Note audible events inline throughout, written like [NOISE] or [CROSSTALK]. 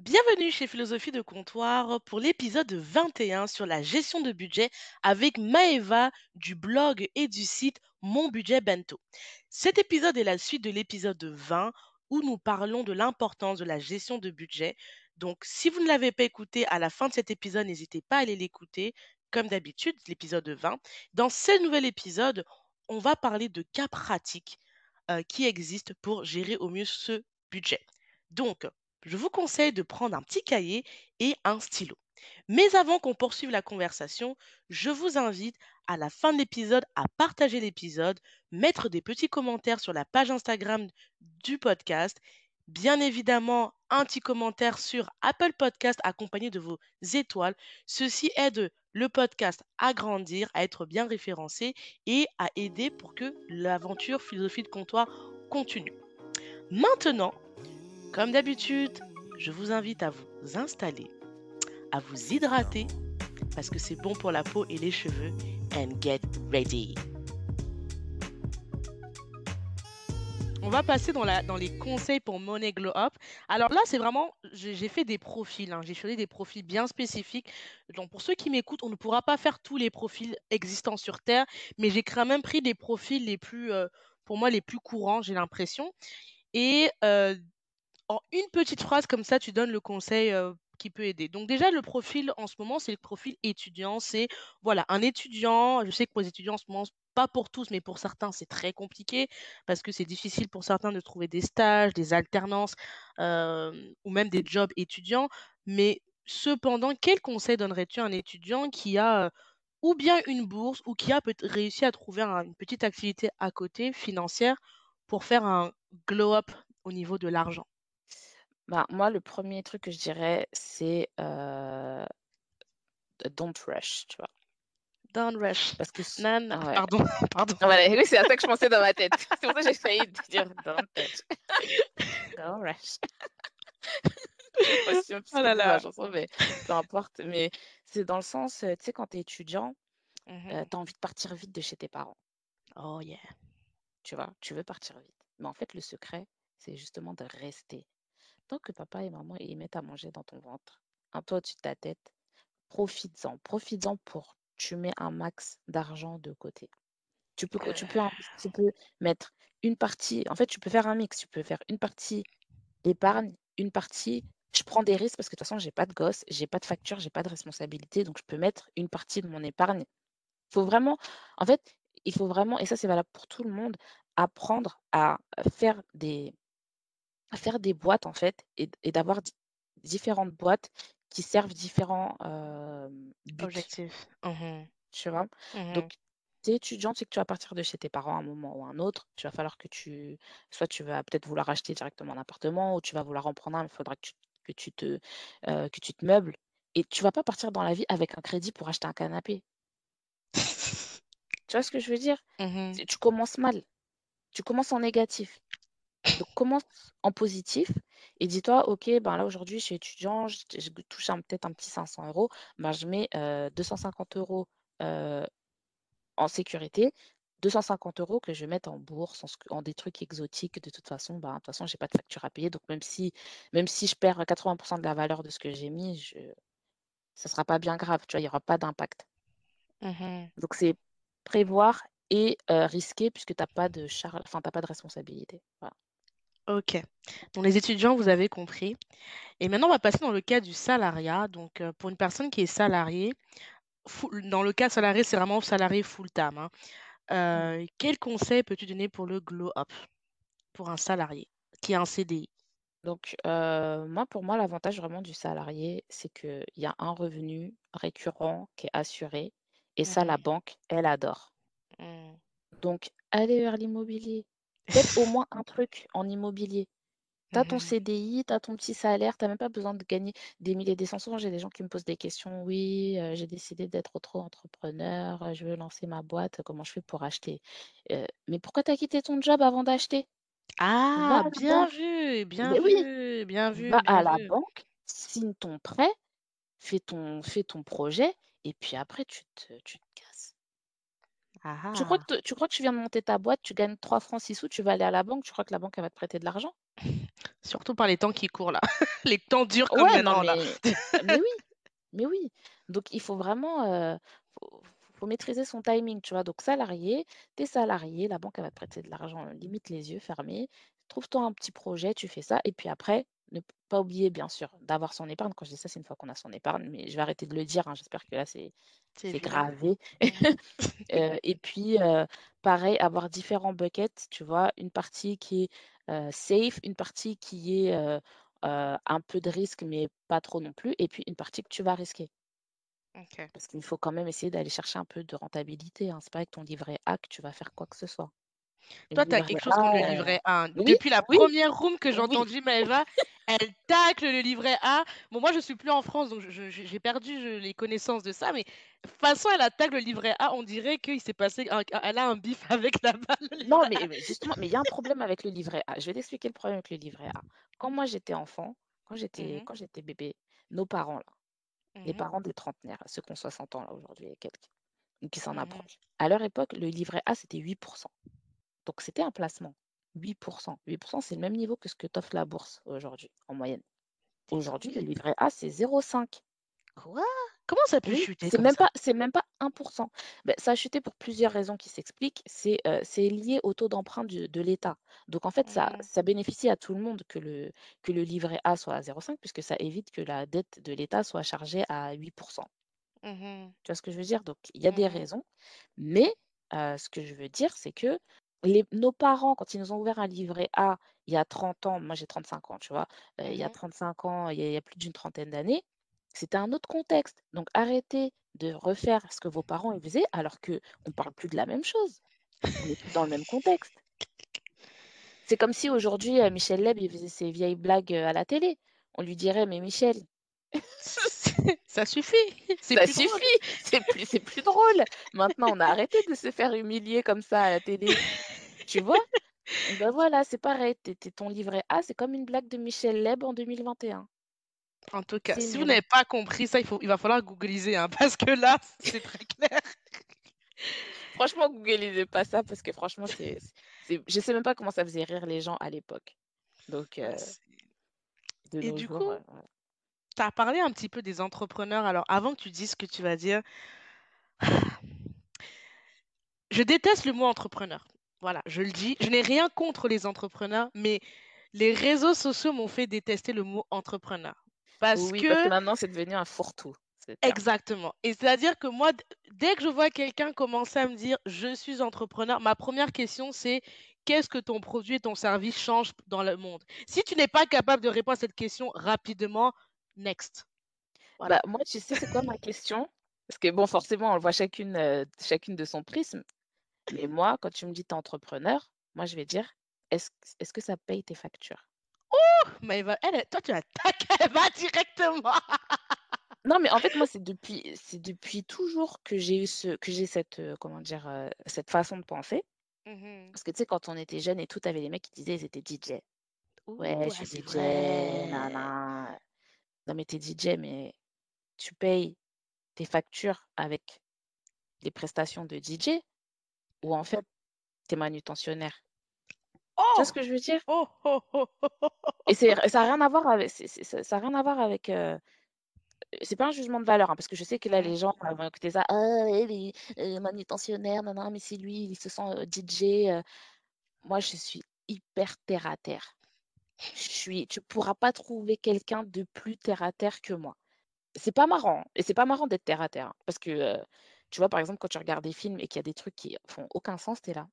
Bienvenue chez Philosophie de Comptoir pour l'épisode 21 sur la gestion de budget avec Maeva du blog et du site Mon Budget Bento. Cet épisode est la suite de l'épisode 20 où nous parlons de l'importance de la gestion de budget. Donc, si vous ne l'avez pas écouté à la fin de cet épisode, n'hésitez pas à aller l'écouter, comme d'habitude, l'épisode 20. Dans ce nouvel épisode, on va parler de cas pratiques euh, qui existent pour gérer au mieux ce budget. Donc, je vous conseille de prendre un petit cahier et un stylo. Mais avant qu'on poursuive la conversation, je vous invite à la fin de l'épisode à partager l'épisode, mettre des petits commentaires sur la page Instagram du podcast, bien évidemment un petit commentaire sur Apple Podcast accompagné de vos étoiles. Ceci aide le podcast à grandir, à être bien référencé et à aider pour que l'aventure philosophie de comptoir continue. Maintenant, comme d'habitude, je vous invite à vous installer, à vous hydrater, parce que c'est bon pour la peau et les cheveux. And get ready. On va passer dans, la, dans les conseils pour Money Glow Up. Alors là, c'est vraiment, j'ai fait des profils, hein. j'ai choisi des profils bien spécifiques. Donc pour ceux qui m'écoutent, on ne pourra pas faire tous les profils existants sur Terre, mais j'ai quand même pris des profils les plus, euh, pour moi, les plus courants, j'ai l'impression. Et euh, en une petite phrase comme ça, tu donnes le conseil qui peut aider. Donc déjà, le profil en ce moment, c'est le profil étudiant. C'est voilà, un étudiant. Je sais que pour les étudiants en ce moment, pas pour tous, mais pour certains, c'est très compliqué parce que c'est difficile pour certains de trouver des stages, des alternances ou même des jobs étudiants. Mais cependant, quel conseil donnerais-tu à un étudiant qui a ou bien une bourse ou qui a réussi à trouver une petite activité à côté financière pour faire un glow-up au niveau de l'argent? Bah, moi, le premier truc que je dirais, c'est don't rush, tu vois. Don't rush. Parce que [LAUGHS] Non, non, pardon, pardon. oui, c'est à ça que je pensais dans ma tête. C'est pour ça que j'ai failli dire don't rush. Oh là là. chanson, mais peu importe. Mais c'est dans le sens, tu sais, quand tu es étudiant, Mmh tu as envie de partir vite de chez tes parents, Oh yeah. tu vois. Tu veux partir vite. Mais en fait, le secret, c'est justement de rester. Tant que papa et maman ils mettent à manger dans ton ventre, un toit au-dessus de ta tête, profites-en. Profites-en pour tu mets un max d'argent de côté. Tu peux, tu peux, tu peux mettre une partie, en fait, tu peux faire un mix. Tu peux faire une partie épargne, une partie je prends des risques parce que de toute façon, j'ai pas de gosse, j'ai pas de facture, j'ai pas de responsabilité, donc je peux mettre une partie de mon épargne. Il faut vraiment, en fait, il faut vraiment, et ça c'est valable pour tout le monde, apprendre à faire des, à faire des boîtes en fait et, et d'avoir différentes boîtes qui servent différents buts, Objectif. Mmh tu vois? Mmh Donc, tu es étudiant, tu sais que tu vas partir de chez tes parents à un moment ou à un autre. Tu vas falloir que tu, soit tu vas peut-être vouloir acheter directement un appartement ou tu vas vouloir en prendre un, il faudra que tu, que tu te, que tu te meubles. Et tu vas pas partir dans la vie avec un crédit pour acheter un canapé. [LAUGHS] Tu vois ce que je veux dire? Mmh Tu commences mal. Tu commences en négatif. Donc, commence en positif et dis-toi, OK, ben là, aujourd'hui, je suis étudiant, je, je touche peut-être un petit 500 euros, ben, je mets 250 euros en sécurité, 250 euros que je vais mettre en bourse, en, des trucs exotiques. De toute façon, ben, de toute façon, je n'ai pas de facture à payer. Donc, même si, même si je perds 80% de la valeur de ce que j'ai mis, je, ça ne sera pas bien grave, tu vois, il n'y aura pas d'impact. mmh Donc, c'est prévoir et risquer puisque tu n'as pas de charge, enfin, pas de responsabilité. Voilà. Ok. Donc les étudiants, vous avez compris. Et maintenant, on va passer dans le cas du salariat. Donc, euh, pour une personne qui est salariée, dans le cas salarié, c'est vraiment salarié full-time. hein. Euh, quel conseil peux-tu donner pour le glow-up pour un salarié qui a un CDI? Donc, moi, pour moi, l'avantage vraiment du salarié, c'est qu'il y a un revenu récurrent qui est assuré. Et ça, la Mhm. banque, elle adore. Mm. Donc, allez vers l'immobilier. Faites au moins [LAUGHS] un truc en immobilier. Tu as ton Mhm. CDI, tu as ton petit salaire, tu n'as même pas besoin de gagner des milliers, des cents. Souvent, j'ai des gens qui me posent des questions. Oui, euh, j'ai décidé d'être auto-entrepreneur, euh, je veux lancer ma boîte, comment je fais pour acheter? Euh, mais pourquoi tu as quitté ton job avant d'acheter? Ah, bien vu, bien Mais oui, vu, bien vu, va bien à la vu. banque, signe ton prêt, fais ton, fais ton projet, et puis après, tu te, tu. Ah Tu crois ah! que tu crois que tu viens de monter ta boîte, tu gagnes 3 francs 6 sous, tu vas aller à la banque, tu crois que la banque, elle va te prêter de l'argent? [LAUGHS] Surtout par les temps qui courent là, [LAUGHS] les temps durs comme Ouais, non maintenant là. mais mais oui, mais oui. Donc il faut vraiment, heu, faut faut maîtriser son timing, tu vois? Donc salarié, tu es salarié, la banque, elle va te prêter de l'argent, heu, limite les yeux fermés. Trouve-toi un petit projet, tu fais ça et puis après, ne pas oublier bien sûr d'avoir son épargne. Quand je dis ça, c'est une fois qu'on a son épargne, mais je vais arrêter de le dire, hein, j'espère que là c'est gravé. Heu [LAUGHS] [LAUGHS] et puis, heu, pareil, avoir différents buckets, tu vois? Une partie qui est, heu, safe, une partie qui est, un peu de risque, mais pas trop non plus et puis une partie que tu vas risquer. Parce qu'il faut quand même essayer d'aller chercher un peu de rentabilité, hein. C'est pas avec ton livret A que tu vas faire quoi que ce soit. Toi, tu as quelque chose contre le livret A, Depuis la première room que j'ai entendue Maëva, elle tacle le livret A. Bon, moi, je suis plus en France, donc j'ai perdu je les connaissances de ça, mais façon, elle attaque le livret A, on dirait qu'il s'est passé un elle a un bif [LAUGHS] avec là-bas, le Non, mais mais justement, mais il y a un problème avec le livret A. Je vais t'expliquer le problème avec le livret A. Quand moi j'étais enfant, quand Mmh j'étais mh. quand j'étais bébé, nos parents là, les Mmh mh. parents des trentenaires, ceux qui ont 60 ans là aujourd'hui et quelques, qui s'en Mmh mh. approchent. À leur époque, le livret A, c'était 8% Donc c'était un placement. 8% 8% c'est le même niveau que ce que t'offre la bourse aujourd'hui, en moyenne. Aujourd'hui, le livret A, c'est 0,5. Quoi? Comment ça peut Oui, chuter c'est même ça? pas c'est même pas 1 Beh, ça a chuté pour plusieurs raisons qui s'expliquent. C'est, c'est lié au taux d'emprunt de l'État. Donc en fait, ça Mmh. ça bénéficie à tout le monde que le que le livret A soit à 0,5 puisque ça évite que la dette de l'État soit chargée à 8 Mmh mh. Tu vois ce que je veux dire? Donc il y a des Mmh mh. raisons, mais heu, ce que je veux dire, c'est que les nos parents, quand ils nous ont ouvert un livret A il y a 30 ans, moi j'ai 35 ans, tu vois? Heu, il y a Mmh 35 ans, il y a il y a plus d'une trentaine d'années, c'était un autre contexte. Donc arrêtez de refaire ce que vos parents ils faisaient alors qu'on parle plus de la même chose. On n'est plus dans le même contexte. C'est comme si aujourd'hui, heu, Michel Leb, il faisait ses vieilles blagues, heu, à la télé. On lui dirait: «Mais Michel, [LAUGHS] Ça suffit, c'est ça suffit, c'est plus c'est plus drôle. Maintenant, on a arrêté de se faire humilier comme ça à la télé». Tu vois? Ben voilà, c'est pareil, tu es ton livret A, c'est comme une blague de Michel Leb en 2021. En tout cas, C'est si vous n'avez pas compris ça, il faut il va falloir googliser, hein, parce que là, c'est très clair. Franchement, googlisez pas ça parce que franchement, c'est c'est je sais même pas comment ça faisait rire les gens à l'époque. Donc de et nos du jours, coup, voilà. Tu as parlé un petit peu des entrepreneurs. Alors avant que tu dises ce que tu vas dire, je déteste le mot entrepreneur. Voilà, je le dis. Je n'ai rien contre les entrepreneurs, mais les réseaux sociaux m'ont fait détester le mot entrepreneur. Parce Oui, parce que maintenant, c'est devenu un fourre-tout, exactement. Et c'est-à-dire que moi, dès que je vois quelqu'un commencer à me dire: «Je suis entrepreneur», ma première question c'est: «Qu'est-ce que ton produit et ton service changent dans le monde?» si tu n'es pas capable de répondre à cette question rapidement, next. Bah, Voilà. moi, tu sais, c'est quoi ma question? Parce que bon, forcément, on le voit chacune, heu, chacune de son prisme. Mais moi, quand tu me dis: «Tu es entrepreneur», moi, je vais dire: «Est-ce est-ce que ça paye tes factures?» Mais elle est toi tu attaques, elle va directement. [LAUGHS] Non, mais en fait, moi, c'est depuis c'est depuis toujours que j'ai eu ce que j'ai cette, heu, comment dire? Heu, cette façon de penser. Mmh Parce que tu sais, quand on était jeunes et tout, tu avais les mecs qui disaient ils étaient DJ. «Ouais, je suis DJ, vrai. Non, mais tu es DJ, mais tu payes tes factures avec les prestations de DJ ou en fait, tu es manutentionnaire? Tu vois ce Oh! que je veux dire? Oh, oh, Et ça a rien à voir avec ça ça a rien à voir avec, c'est pas un jugement de valeur, hein, parce que je sais que là, les gens, heu, vont écouter ça: «Ah ouais, mais heu, manutentionnaire, nin nin, mais c'est lui, il se sent, heu, DJ, heu». Moi, je suis hyper terre à terre. Je suis tu pourras pas trouver quelqu'un de plus terre à terre que moi. C'est pas marrant hein, et c'est pas marrant d'être terre à terre, hein, parce que, tu vois, par exemple, quand tu regardes des films et qu'il y a des trucs qui font aucun sens, tu es là: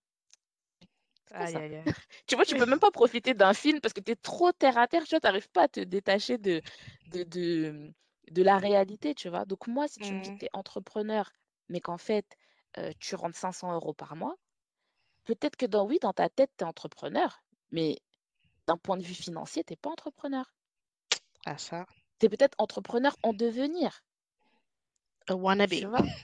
«C'est quoi Aïe, ça?» aïe, aïe. [LAUGHS] Tu vois, tu peux même [LAUGHS] pas profiter d'un film parce que tu es trop terre à terre, tu vois? Tu arrives pas à te détacher de de de, de la réalité, tu vois? Donc moi, si tu me dis que Mmh. tu es entrepreneur, mais qu'en fait, tu rentres 500 euros par mois, peut-être que dans oui, dans ta tête, tu es entrepreneur, mais d'un point de vue financier, tu es pas entrepreneur. Ah ça, Tu es peut-être entrepreneur en devenir, a tu wannabe. vois? [LAUGHS]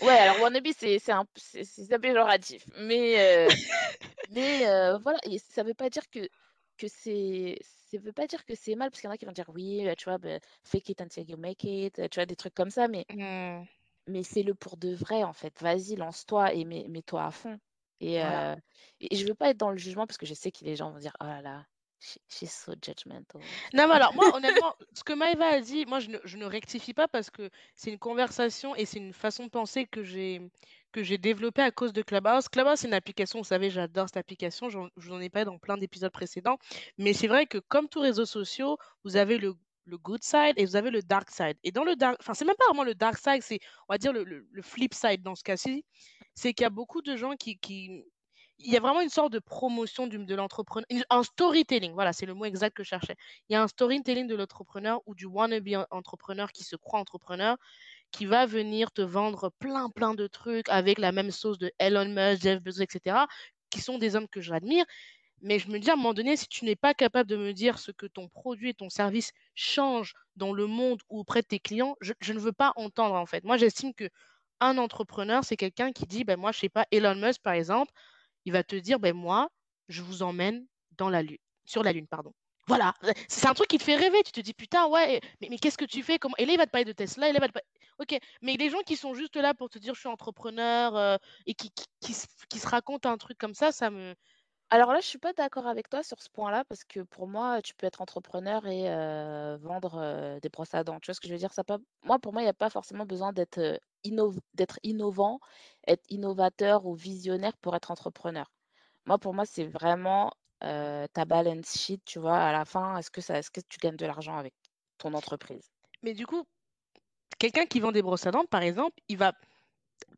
Ouais, alors wannabe, c'est c'est un c'est c'est péjoratif, mais heu, [LAUGHS] mais heu, voilà et ça veut pas dire que que c'est ça veut pas dire que c'est mal parce qu'il y en a qui vont dire: «Oui, heu, tu vois, beh, fake it until you make it», tu vois? Des trucs comme ça, mais Mmh. mais fais-le pour de vrai, en fait. Vas-y, lance-toi et mets mets-toi à fond et Voilà. et je veux pas être dans le jugement parce que je sais que les gens vont dire: «Oh là là, she she's so judgmental», Non, mais alors moi, honnêtement, ce que Maëva a dit, moi, je ne je ne rectifie pas parce que c'est une conversation et c'est une façon de penser que j'ai que j'ai développée à cause de Clubhouse. Clubhouse, c'est une application, vous savez, j'adore cette application, j'en je vous en ai parlé dans plein d'épisodes précédents. Mais c'est vrai que comme tous réseaux sociaux, vous avez le le good side et vous avez le dark side. Et dans le dark enfin, c'est même pas vraiment le dark side, c'est, on va dire, le le le flip side dans ce cas-ci. C'est qu'il y a beaucoup de gens qui il y a vraiment une sorte de promotion de l'entrepreneur un storytelling, voilà, c'est le mot exact que je cherchais. Il y a un storytelling de l'entrepreneur ou du wannabe en entrepreneur qui se croit entrepreneur, qui va venir te vendre plein, plein de trucs avec la même sauce de Elon Musk, Jeff Bezos et cetera, qui sont des hommes que j'admire. Mais je me dis à un moment donné, si tu n'es pas capable de me dire ce que ton produit et ton service changent dans le monde ou auprès de tes clients, je ne veux pas entendre, en fait. Moi, j'estime qu'un entrepreneur, c'est quelqu'un qui dit: «Ben, moi, je sais pas, Elon Musk, par exemple, il va te dire: «Ben moi, je vous emmène dans la lune sur la lune, pardon». Voilà, c'est un truc qui te fait rêver. Tu te dis: «Putain, ouais, mais qu'est-ce que tu fais? Comment» et là, il va te parler de Tesla et là, il va te OK, mais les gens qui sont juste là pour te dire: «Je suis entrepreneur», heu et qui se racontent un truc comme ça, ça me Alors là, je suis pas d'accord avec toi sur ce point-là parce que pour moi, tu peux être entrepreneur et heu, vendre, heu, des brosses à dents. Tu vois ce que je veux dire? Ça pas moi, pour moi, il y a pas forcément besoin d'être, d'être innovant, être innovateur ou visionnaire pour être entrepreneur. Moi, pour moi, c'est vraiment, heu, ta balance sheet, tu vois? À la fin, est-ce que ça est-ce que tu gagnes de l'argent avec ton entreprise? mais du coup, quelqu'un qui vend des brosses à dents, par exemple, il va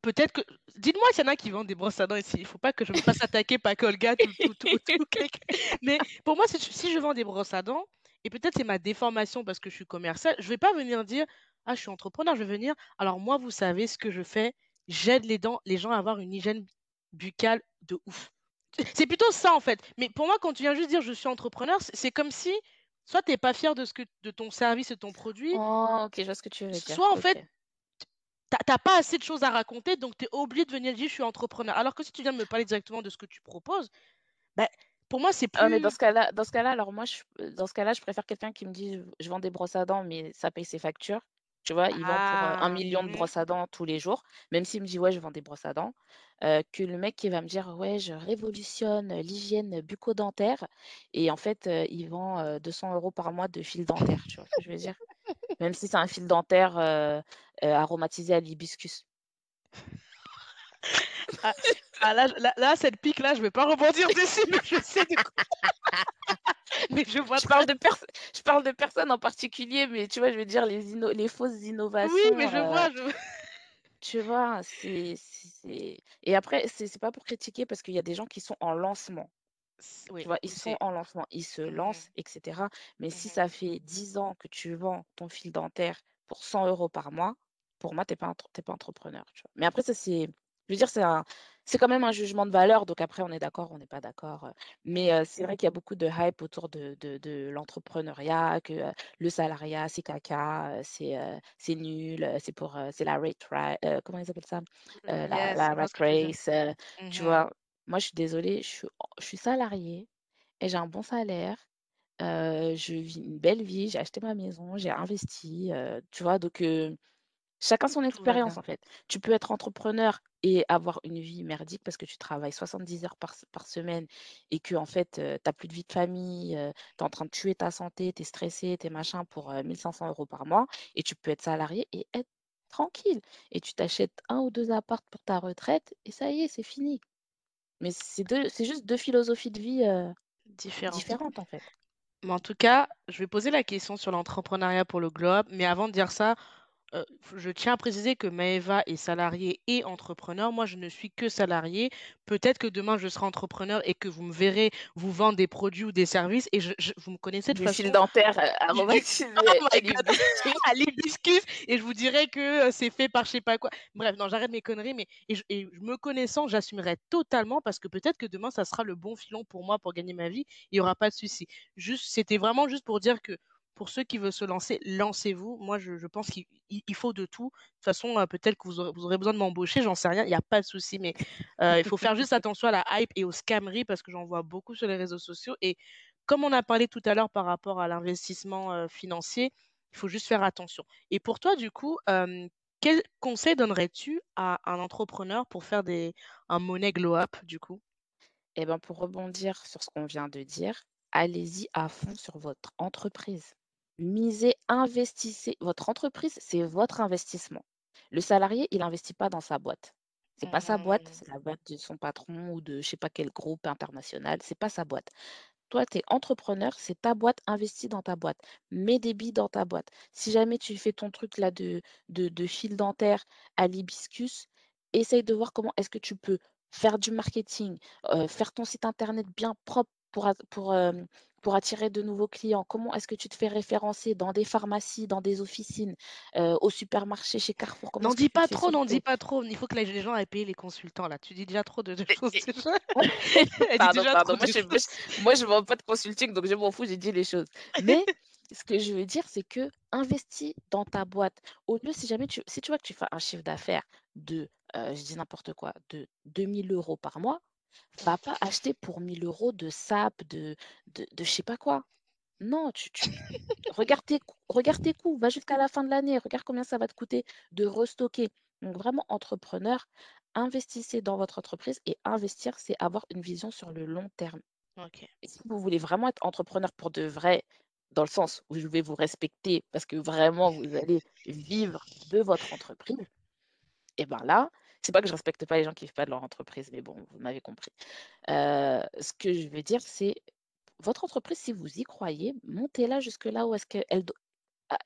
peut-être que dites-moi s'il y en a qui vendent des brosses à dents ici. Il faut pas que je me fasse attaquer par Colgate ou tout tout tout [LAUGHS] quelqu'un mais pour moi, si je vends des brosses à dents et peut-être c'est ma déformation parce que je suis commerciale, je vais pas venir dire: «Ah, je suis entrepreneur», je vais venir: «Alors moi, vous savez ce que je fais, j'aide les dents les gens à avoir une hygiène buccale de ouf». [LAUGHS] C'est plutôt ça, en fait. Mais pour moi, quand tu viens juste dire: «Je suis entrepreneur», c'est comme si soit tu es pas fier de ce que de ton service et ton produit, Oh, OK, je vois ce que tu veux dire. soit en OK. fait tu as pas assez de choses à raconter, donc tu es obligé de venir dire: «Je suis entrepreneur». Alors que si tu viens de me parler directement de ce que tu proposes, bah, pour moi, c'est Ah mais dans plus ce cas-là dans ce cas-là, alors moi je dans ce cas-là, je préfère quelqu'un qui me dit: «Je je vends des brosses à dents, mais ça paye ses factures». Tu vois? Il vend pour, 1 ah! 000 de brosses à dents tous les jours, même s'il me dit: «Ouais, je vends des brosses à dents», que le mec qui va me dire: «Ouais, je révolutionne, l'hygiène bucco-dentaire» et en fait, il vend, heu, 200 € par mois de fil dentaire. Tu vois ce que je veux dire? Même si c'est un fil dentaire, aromatisé à l'hibiscus. [LAUGHS] Ah ah là là là, cette pique-là, je vais pas rebondir dessus, mais [LAUGHS] je sais de quoi [LAUGHS] mais je vois Je parle de je parle de personnes en particulier, mais tu vois, je veux dire les inno les fausses oui, mais innovations, je heu vois, je [LAUGHS] Tu vois? C'est et après, c'est pas pour critiquer parce qu'il y a des gens qui sont en lancement, tu vois? Ils sont en lancement, ils se Mmh lancent et cetera. Mais si Mmh ça fait 10 ans que tu vends ton fil dentaire pour 100 euros par mois, pour moi, tu es pas entre pas entrepreneur, tu vois? Mais après ça, c'est je veux dire, c'est un c'est quand même un jugement de valeur, donc après on est d'accord, on n'est pas d'accord, heu, mais heu, Mmh c'est vrai qu'il y a beaucoup de hype autour de de de l'entrepreneuriat, que, heu, le salariat, c'est caca, c'est, nul, c'est pour, c'est la rate comment ils appellent ça? La la rat race, tu Mmh vois? Moi, je suis désolée, je suis en je suis salariée et j'ai un bon salaire, je vis une belle vie, j'ai acheté ma maison, j'ai investi, tu vois? Donc Chacun son expérience, en fait. Tu peux être entrepreneur et avoir une vie merdique parce que tu travailles 70 heures par semaine et que en fait, tu as plus de vie de famille, tu es en train de tuer ta santé, tu es stressé, tu es machin pour, heu, 1 500 € par mois et tu peux être salarié et être tranquille et tu t'achètes un ou 2 apparts pour ta retraite et ça y est, c'est fini. Mais c'est deux c'est juste 2 philosophies de vie, différentes, en fait. Mais en tout cas, je vais poser la question sur l'entrepreneuriat pour le globe, mais avant de dire ça, Je tiens à préciser que Maëva est salariée et entrepreneur. Moi, je ne suis que salariée. Peut-être que demain, je serai entrepreneur et que vous me verrez vous vendre des produits ou des services et je je vous me connaissez de Du fil façon, dentaire, du aromatisé oh à [LAUGHS] l'hibiscus. [LAUGHS] l'hibiscus et je vous dirai que, c'est fait par je sais pas quoi. Bref, non, j'arrête mes conneries, mais et je et me connaissant, j'assumerai totalement parce que peut-être que demain, ça sera le bon filon pour moi pour gagner ma vie. Il y aura pas de souci. Juste c'était vraiment juste pour dire que pour ceux qui veulent se lancer, lancez-vous. Moi, je pense qu'il il il faut de tout. De toute façon, heu, peut-être que vous aurez besoin de m'embaucher, j'en sais rien, il y a pas de souci, mais heu, il faut faire juste attention à la hype et aux scammeries parce que j'en vois beaucoup sur les réseaux sociaux et comme on a parlé tout à l'heure par rapport à l'investissement, heu, financier, il faut juste faire attention et pour toi, du coup, quel conseil donnerais-tu à un entrepreneur pour faire un money glow up du coup? Et ben, pour rebondir sur ce qu'on vient de dire, allez-y à fond sur votre entreprise. Misez, investissez. Votre entreprise, c'est votre investissement. Le salarié, il investit pas dans sa boîte. C'est pas sa boîte, Mmh c'est la boîte de son patron ou de je sais pas quel groupe international, c'est pas sa boîte. Toi, tu es entrepreneur, c'est ta boîte, investis dans ta boîte. Mets des billes dans ta boîte. Si jamais tu fais ton truc là de, de, de fil dentaire à l'hibiscus, essaye de voir comment est-ce que tu peux faire du marketing, euh, faire ton site internet bien propre pour, euh, pour attirer de nouveaux clients? Comment est-ce que tu te fais référencer? Dans des pharmacies, dans des officines, euh, au supermarché, chez Carrefour? N'en dis pas trop, n'en dis pas trop. Il faut que les gens aillent payer les consultants là. Tu dis déjà trop de choses [LAUGHS] [LAUGHS] déjà. Pardon, trop. Moi, de je choses. [LAUGHS] moi, je vends pas de consulting, donc je m'en fous, j'ai dit les choses. Mais ce que je veux dire, c'est que investis dans ta boîte. Au lieu, si jamais tu, si tu vois que tu fais un chiffre d'affaires de, euh, je dis n'importe quoi, de 2000 euros par mois, va pas acheter pour 1000 euros de sap, de, de, de je sais pas quoi. Non, tu, tu, [LAUGHS] regarde tes, coûts- regarde tes coûts, va jusqu'à la fin de l'année, regarde combien ça va te coûter de restocker. Donc vraiment, entrepreneur, investissez dans votre entreprise et investir, c'est avoir une vision sur le long terme. Et si vous voulez vraiment être entrepreneur pour de vrai, dans le sens où je vais vous respecter parce que vraiment vous allez vivre de votre entreprise, et ben là, c'est pas que je respecte pas les gens qui vivent pas de leur entreprise, mais bon, vous m'avez compris. Euh, ce que je veux dire, c'est votre entreprise, si vous y croyez, montez-la jusque là où est-ce qu'elle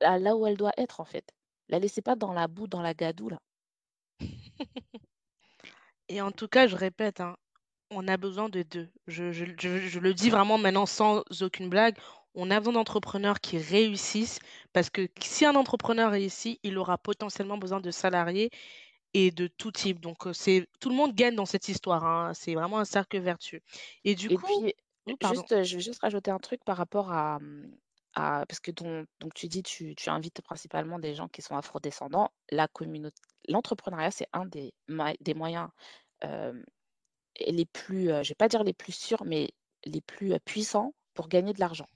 là où elle doit être en fait. La laissez pas dans la boue, dans la gadoue là. [LAUGHS] Et en tout cas, je répète, hein, on a besoin de 2. Je je je je le dis vraiment maintenant sans aucune blague, on a besoin d'entrepreneurs qui réussissent parce que si un entrepreneur réussit, il aura potentiellement besoin de salariés et de tout type. Donc, heu, c'est tout le monde gagne dans cette histoire, hein. C'est vraiment un cercle vertueux. Et du Et coup puis, juste, je vais juste rajouter un truc par rapport à, à parce que ton donc tu dis tu tu invites principalement des gens qui sont afrodescendants. La communauté l'entrepreneuriat, c'est un des des moyens, et les plus, heu, je vais pas dire les plus sûrs, mais les plus, heu, puissants pour gagner de l'argent.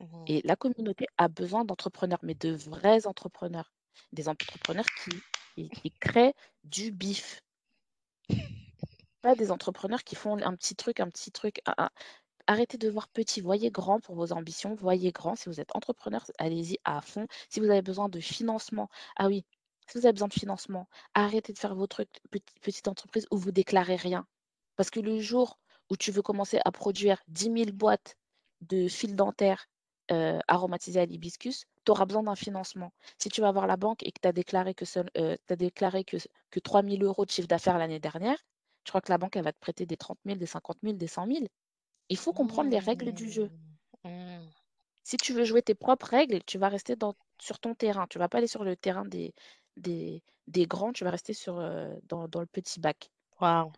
Mmh Et la communauté a besoin d'entrepreneurs, mais de vrais entrepreneurs. Des entrepreneurs qui qui créent du bif. Pas des entrepreneurs qui font un petit truc, un petit truc, arrêtez de voir petit, voyez grand pour vos ambitions, voyez grand. Si vous êtes entrepreneur, allez-y à fond. Si vous avez besoin de financement, ah oui, si vous avez besoin de financement, arrêtez de faire vos trucs petit petite entreprise où vous déclarez rien. Parce que le jour où tu veux commencer à produire dix mille boîtes de fils dentaires, heu, aromatisés à l'hibiscus, tu auras besoin d'un financement. Si tu vas voir la banque et que tu as déclaré que seul, déclaré que que 3 000 € de chiffre d'affaires l'année dernière, je crois que la banque, elle va te prêter des trente mille, des cinquante mille, des cent mille. Il faut comprendre les règles du jeu. Mmh. Mmh. Si tu veux jouer tes propres règles, tu vas rester dans sur ton terrain. Tu vas pas aller sur le terrain des des des grands, tu vas rester sur, dans le petit bac. Waouh!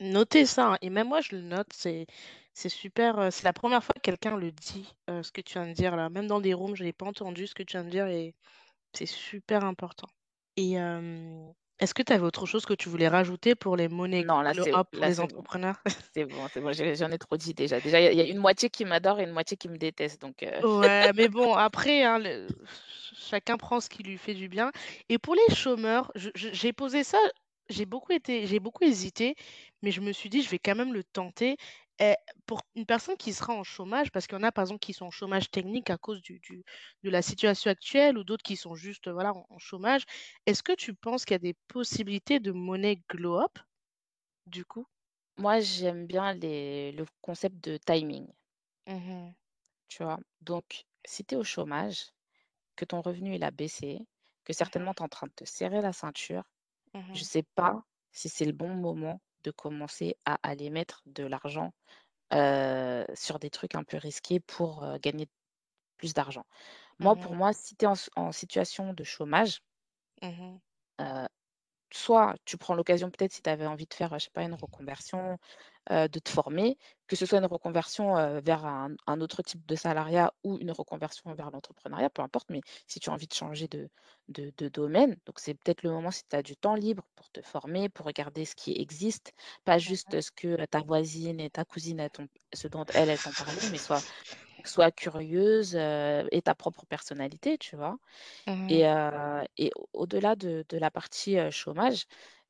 Notez ça, hein, et même moi je le note, c'est c'est super, heu, c'est la première fois que quelqu'un le dit, heu, ce que tu viens de dire là. Même dans des rooms, je l'ai pas entendu ce que tu viens de dire et c'est super important. Et est-ce que tu avais autre chose que tu voulais rajouter pour les monnaies Non, là, c'est up pour là, les c'est bon. entrepreneurs? [LAUGHS] C'est bon, c'est bon, j'ai j'en ai trop dit déjà. Déjà, il y a il y a une moitié qui m'adore et une moitié qui me déteste, donc heu, Ouais, mais [LAUGHS] bon, après, hein, le ch chacun prend ce qui lui fait du bien. Et pour les chômeurs, je je j'ai posé ça, j'ai beaucoup été j'ai beaucoup hésité, mais je me suis dit: «Je vais quand même le tenter». Et pour une personne qui sera en chômage, parce qu'il y en a, par exemple, qui sont en chômage technique à cause du du de la situation actuelle ou d'autres qui sont juste, voilà, en en chômage. Est-ce que tu penses qu'il y a des possibilités de monnaie glow up, du coup? moi, j'aime bien les le concept de timing, Mmh tu vois? Donc si tu es au chômage, que ton revenu il a baissé, que Mmh certainement tu es en train de te serrer la ceinture, je Mmh sais pas si c'est le bon moment de commencer à aller mettre de l'argent, sur des trucs un peu risqués pour, gagner plus d'argent. Moi, pour Mmh moi, si tu es en situation de chômage, Mmh soit tu prends l'occasion peut-être si tu avais envie de faire, je sais pas, une reconversion, de te former, que ce soit une reconversion, vers un un autre type de salariat ou une reconversion vers l'entrepreneuriat, peu importe, mais si tu as envie de changer de de de domaine, donc c'est peut-être le moment si tu as du temps libre pour te former, pour regarder ce qui existe, pas juste ce que ta voisine et ta cousine elles ce dont elles, elles t'ont parlé, mais soit sois curieuse, heu, aie ta propre personnalité, tu vois? Mmh Et et au-delà de de la partie, chômage,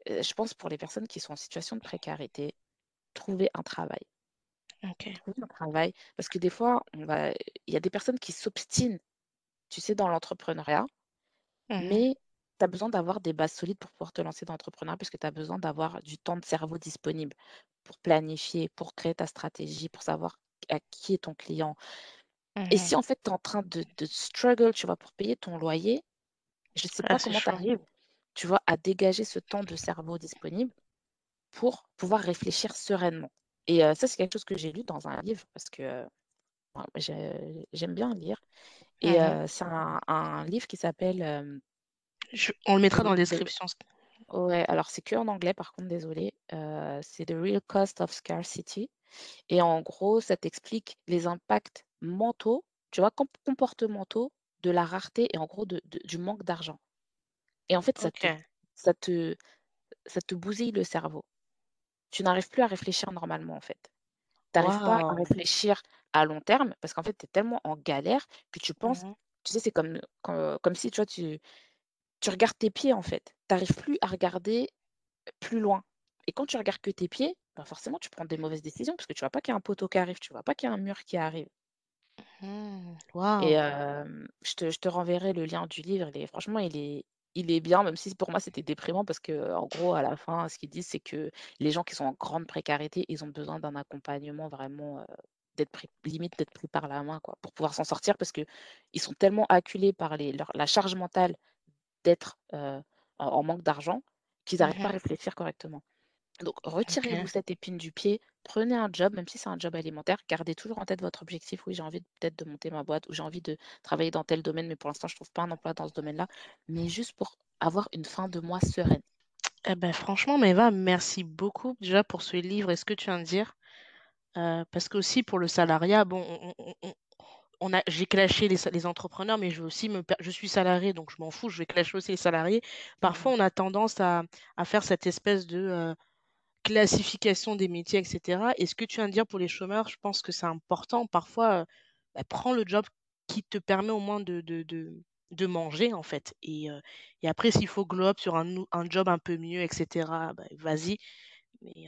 je pense pour les personnes qui sont en situation de précarité, trouver un travail. OK. Trouver un travail parce que des fois, va il y a des personnes qui s'obstinent, tu sais, dans l'entrepreneuriat, Mmh mais tu as besoin d'avoir des bases solides pour pouvoir te lancer dans l'entrepreneuriat parce que tu as besoin d'avoir du temps de cerveau disponible pour planifier, pour créer ta stratégie, pour savoir à qui est ton client. Et Mmh si en fait, tu es en train de de struggle, tu vois, pour payer ton loyer, je ne sais Ah, pas comment tu arrives, tu vois, à dégager ce temps de cerveau disponible pour pouvoir réfléchir sereinement. Et ça, c'est quelque chose que j'ai lu dans un livre parce que, j'aime bien lire et Mmh c'est un un livre qui s'appelle, Je on le mettra dans la description. Ouais, alors c'est que en anglais par contre, désolée, heu, c'est The Real Cost of Scarcity et en gros, ça t'explique les impacts mentaux, tu vois, comp comportementaux de la rareté et en gros de de du manque d'argent. Et en fait, ça te OK. ça te ça te bousille le cerveau. Tu n'arrives plus à réfléchir normalement, en fait. Tu arrives pas à Waouh! réfléchir à long terme parce qu'en fait, tu es tellement en galère que tu penses Mmh tu sais, c'est comme comme si, tu vois, tu tu regardes tes pieds, en fait. Tu arrives plus à regarder plus loin et quand tu regardes que tes pieds, bah, forcément, tu prends des mauvaises décisions parce que tu vois pas qu'il y a un poteau qui arrive, tu vois pas qu'il y a un mur qui arrive Mmh. et je te je te renverrai le lien du livre. Il est franchement, il est il est bien, même si pour moi, c'était déprimant parce que en gros, à la fin, ce qu'ils disent, c'est que les gens qui sont en grande précarité, ils ont besoin d'un accompagnement vraiment, d'être pris limite d'être pris par la main, quoi, pour pouvoir s'en sortir parce que ils sont tellement acculés par les leur la charge mentale d'être, en en manque d'argent qu'ils n'arrivent pas à réfléchir correctement. Donc retirez-vous cette épine du pied, prenez un job, même si c'est un job alimentaire, gardez toujours en tête votre objectif. Oui, j'ai envie peut-être de monter ma boîte ou j'ai envie de travailler dans tel domaine, mais pour l'instant, je trouve pas un emploi dans ce domaine-là, mais juste pour avoir une fin de mois sereine. Eh ben, franchement, Maëva, merci beaucoup déjà pour ce livre et ce que tu viens de dire. Parce qu'aussi pour le salariat, bon, on on on a j'ai clashé les entrepreneurs, mais je veux aussi me je suis salariée, donc je m'en fous, je vais clasher aussi les salariés. Parfois, on a tendance à faire cette espèce de, heu, classification des métiers et cetera et ce que tu viens de dire pour les chômeurs, je pense que c'est important. Parfois, heu, bah, prends le job qui te permet au moins de de de manger, en fait et et après s'il faut glow up sur un un job un peu mieux et cetera, bah, vas-y. Mais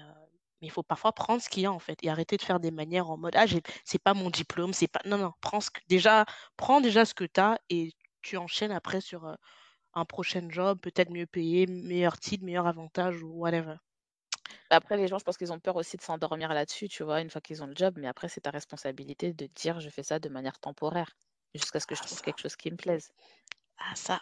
mais il faut parfois prendre ce qu'il y a, en fait et arrêter de faire des manières en mode: «Ah c'est pas mon diplôme, c'est pas» non, non, prends ce que déjà prends déjà ce que tu as et tu enchaînes après sur, un prochain job, peut-être mieux payé, meilleur titre, meilleur avantage ou whatever. Après les gens, je pense qu'ils ont peur aussi de s'endormir là-dessus, tu vois? Une fois qu'ils ont le job, mais après c'est ta responsabilité de dire: «Je fais ça de manière temporaire, jusqu'à ce que je Ah trouve ça, quelque chose qui me plaise». ah ça,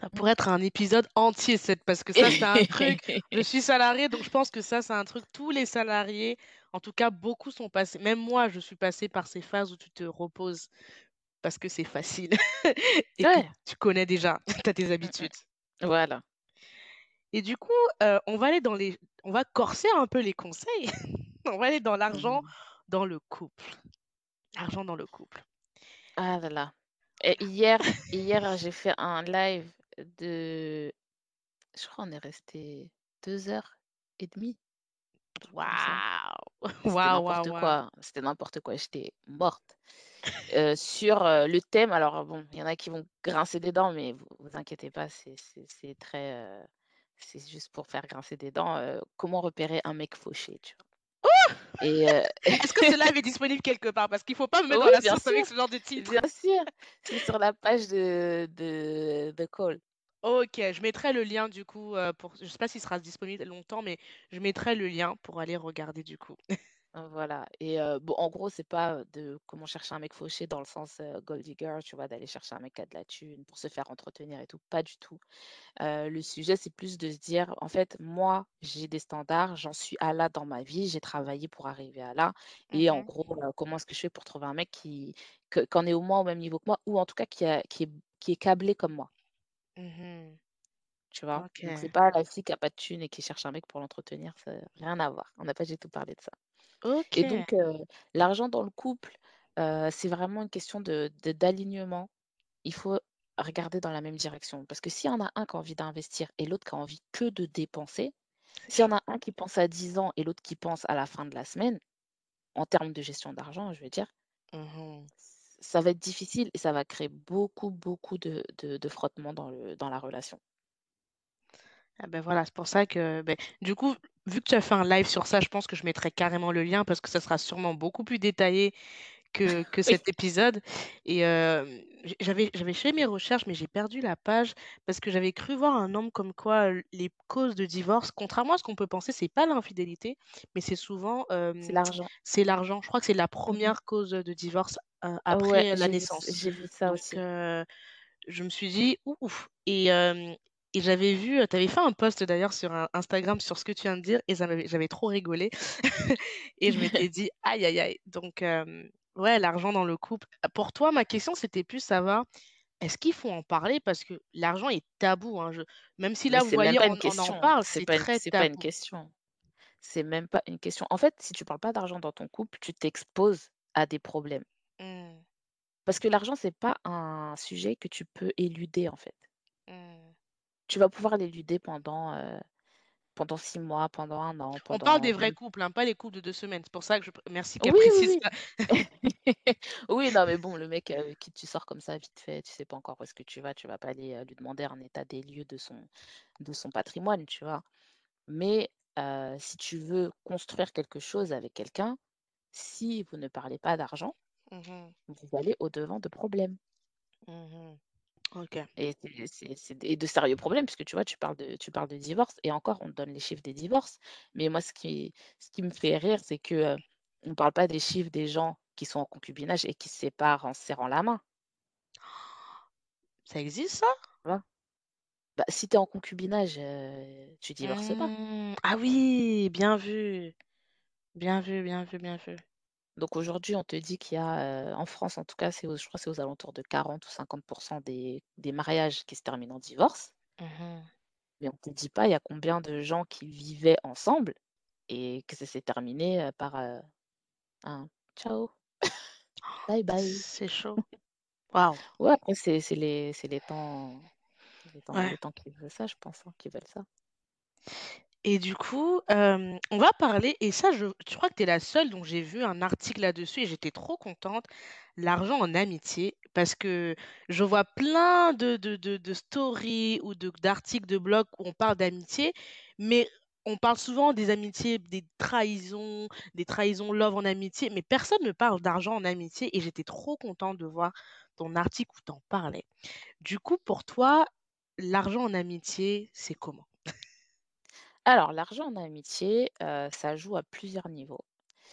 ça pourrait être un épisode entier cette parce que ça c'est un [LAUGHS] truc je suis salariée donc je pense que ça c'est un truc tous les salariés, en tout cas beaucoup sont passés même moi je suis passée par ces phases où tu te reposes parce que c'est facile [LAUGHS] et que tu connais déjà, [LAUGHS] tu as tes habitudes. Voilà. Et du coup, heu, on va aller dans les on va corser un peu les conseils. On va aller dans l'argent Mmh. dans le couple. L'argent dans le couple. Ah là là. Et hier hier, j'ai fait un live de je crois on est resté 2 heures et demie. [LAUGHS] Waouh! Quoi, c'était n'importe quoi, j'étais morte. Heu, sur, heu, le thème alors bon, il y en a qui vont grincer des dents, mais vous vous inquiétez pas, c'est très, heu, c'est juste pour faire grincer des dents, comment repérer un mec fauché, tu vois? Et heu [LAUGHS] Est-ce que ce live est disponible quelque part? Parce qu'il faut pas me mettre oui, dans la sauce avec ce genre de titre. bien sûr, c'est sur la page de de de Call. OK, je mettrai le lien du coup, heu, pour je sais pas s'il sera disponible longtemps, mais je mettrai le lien pour aller regarder du coup. [LAUGHS] Voilà et bon, en gros, c'est pas, de comment chercher un mec fauché dans le sens, heu, gold digger, tu vois? D'aller chercher un mec qui a de la thune pour se faire entretenir et tout, pas du tout. Le sujet, c'est plus de se dire: «En fait, moi, j'ai des standards, j'en suis à là dans ma vie, j'ai travaillé pour arriver à là et en Mmh gros, comment est-ce que je fais pour trouver un mec qui que qu'on est au moins au même niveau que moi ou en tout cas qui a qui est qui est câblé comme moi», Mmh tu vois? Donc c'est OK. pas la fille qui a pas de thune et qui cherche un mec pour l'entretenir, ça rien à voir. On n'a pas du tout parlé de ça. Et OK. donc, heu, l'argent dans le couple, heu, c'est vraiment une question de de d'alignement. Il faut regarder dans la même direction. Parce que s'il y en a un qui a envie d'investir et l'autre qui a envie que de dépenser, C'est s'il y en a un qui pense à 10 ans et l'autre qui pense à la fin de la semaine, en termes de gestion d'argent, je veux dire, Mmh ça va être difficile et ça va créer beaucoup, beaucoup de de de frottements dans le dans la relation. Ah ben voilà, c'est pour ça que, beh, du coup, vu que tu as fait un live sur ça, je pense que je mettrai carrément le lien parce que ça sera sûrement beaucoup plus détaillé que que Oui. cet épisode et j j'avais j'avais fait mes recherches, mais j'ai perdu la page parce que j'avais cru voir un homme comme quoi, les causes de divorce, contrairement à ce qu'on peut penser, c'est pas l'infidélité, mais c'est souvent, C'est l'argent. c'est l'argent. Je crois que c'est la Mmh première cause, de divorce, Ouais, après la j'ai vu ç naissance. j'ai vu ça Donc aussi. je me suis dit: «Ouf» et et j'avais vu, heu, tu avais fait un post d'ailleurs sur in Instagram sur ce que tu viens de dire et j'avais trop rigolé [LAUGHS] et je m'étais [LAUGHS] dit: «Aïe, aïe, aïe» donc hem, ouais, l'argent dans le couple. Pour toi, ma question, c'était plus savoir, est-ce qu'il faut en parler? Parce que l'argent est tabou, hein, je même si Mais là, vous voyez, on en parle, c'est c'est pas une très c'est pas une question. C'est même pas une question. En fait, si tu parles pas d'argent dans ton couple, tu t'exposes à des problèmes. Mmh, Parce que l'argent, c'est pas un sujet que tu peux éluder, en fait. Tu vas pouvoir l'éluder pendant, heu, pendant 6 mois, pendant un an, On parle pendant des vrais couples, hein, pas les couples de 2 semaines. C'est pour ça que je merci qu'elle oui, précise oui. ça. Oui, [LAUGHS] non, mais [LAUGHS] bon, le mec, avec qui tu sors comme ça vite fait, tu sais pas encore où est-ce que tu vas, tu vas pas aller, heu, lui demander un état des lieux de son de son patrimoine, tu vois? Mais, si tu veux construire quelque chose avec quelqu'un, si vous ne parlez pas d'argent, Mmh mh. vous allez au-devant de problèmes Mmh OK. et c'est c'est c'est des et de sérieux problèmes puisque tu vois, tu parles de tu parles de divorce et encore on te donne les chiffres des divorces. Mais moi ce qui ce qui me fait rire, c'est que, heu, on parle pas des chiffres des gens qui sont en concubinage et qui se séparent en se serrant la main, Ça existe ça? tu vois? Bah, si tu es en concubinage, heu, tu divorces pas. Mmh. Ah oui, bien vu. Bien vu, bien vu, bien vu. Donc aujourd'hui, on te dit qu'il y a, en France en tout cas, c'est je crois que c'est aux alentours de 40 ou 50 des des mariages qui se terminent en divorce. Mmh mh. Mais on te dit pas, il y a combien de gens qui vivaient ensemble et que ça s'est terminé, par, un ciao, bye bye. C'est chaud. [LAUGHS] Waouh! Ouais, après c'est les c'est les temps les temps Ouais les temps qui veulent ça, je pense, hein, qui veulent ça. Et du coup, hem, on va parler et ça je crois que tu es la seule dont j'ai vu un article là-dessus et j'étais trop contente, l'argent en amitié. Parce que je vois plein de de stories ou d'articles de blog où on parle d'amitié, mais on parle souvent des amitiés, des trahisons, des trahisons love en amitié, mais personne ne parle d'argent en amitié et j'étais trop contente de voir ton article où tu en parlais. Du coup, pour toi, l'argent en amitié, c'est comment? Alors l'argent en amitié, heu, ça joue à plusieurs niveaux.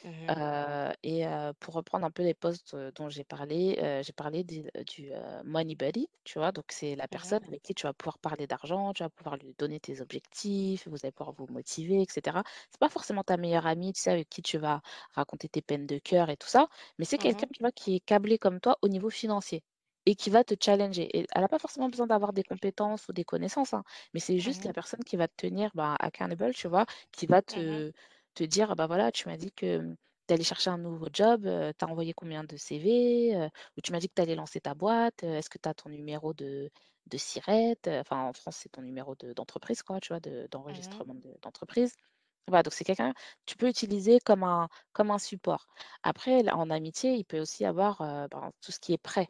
Mmh mh. Heu et heu, pour reprendre un peu les posts, heu, dont j'ai parlé, heu, j'ai parlé des du, heu, money buddy, tu vois? Donc c'est la Mmh personne avec qui tu vas pouvoir parler d'argent, tu vas pouvoir lui donner tes objectifs, vous allez pouvoir vous motiver et cetera. C'est pas forcément ta meilleure amie, tu sais, avec qui tu vas raconter tes peines de cœur et tout ça, mais c'est quelqu'un, Mmh tu vois, qui est câblé comme toi au niveau financier et qui va te challenger et elle a pas forcément besoin d'avoir des compétences ou des connaissances, hein, mais c'est juste Mmh la personne qui va te tenir, bah, accountable, tu vois? Qui va Mmh te te dire: «Bah, voilà, tu m'as dit que, tu allais chercher un nouveau job, heu, tu as envoyé combien de CV? Ou tu m'as dit que tu allais lancer ta boîte, est-ce que tu as ton numéro de de SIRET? Heu, enfin en France, c'est ton numéro de d'entreprise quoi, tu vois? De Mmh d'enregistrement de d'entreprise. Voilà, donc c'est quelqu'un tu peux utiliser comme un comme un support. Après là, en amitié, il peut aussi avoir, ben, tout ce qui est prêt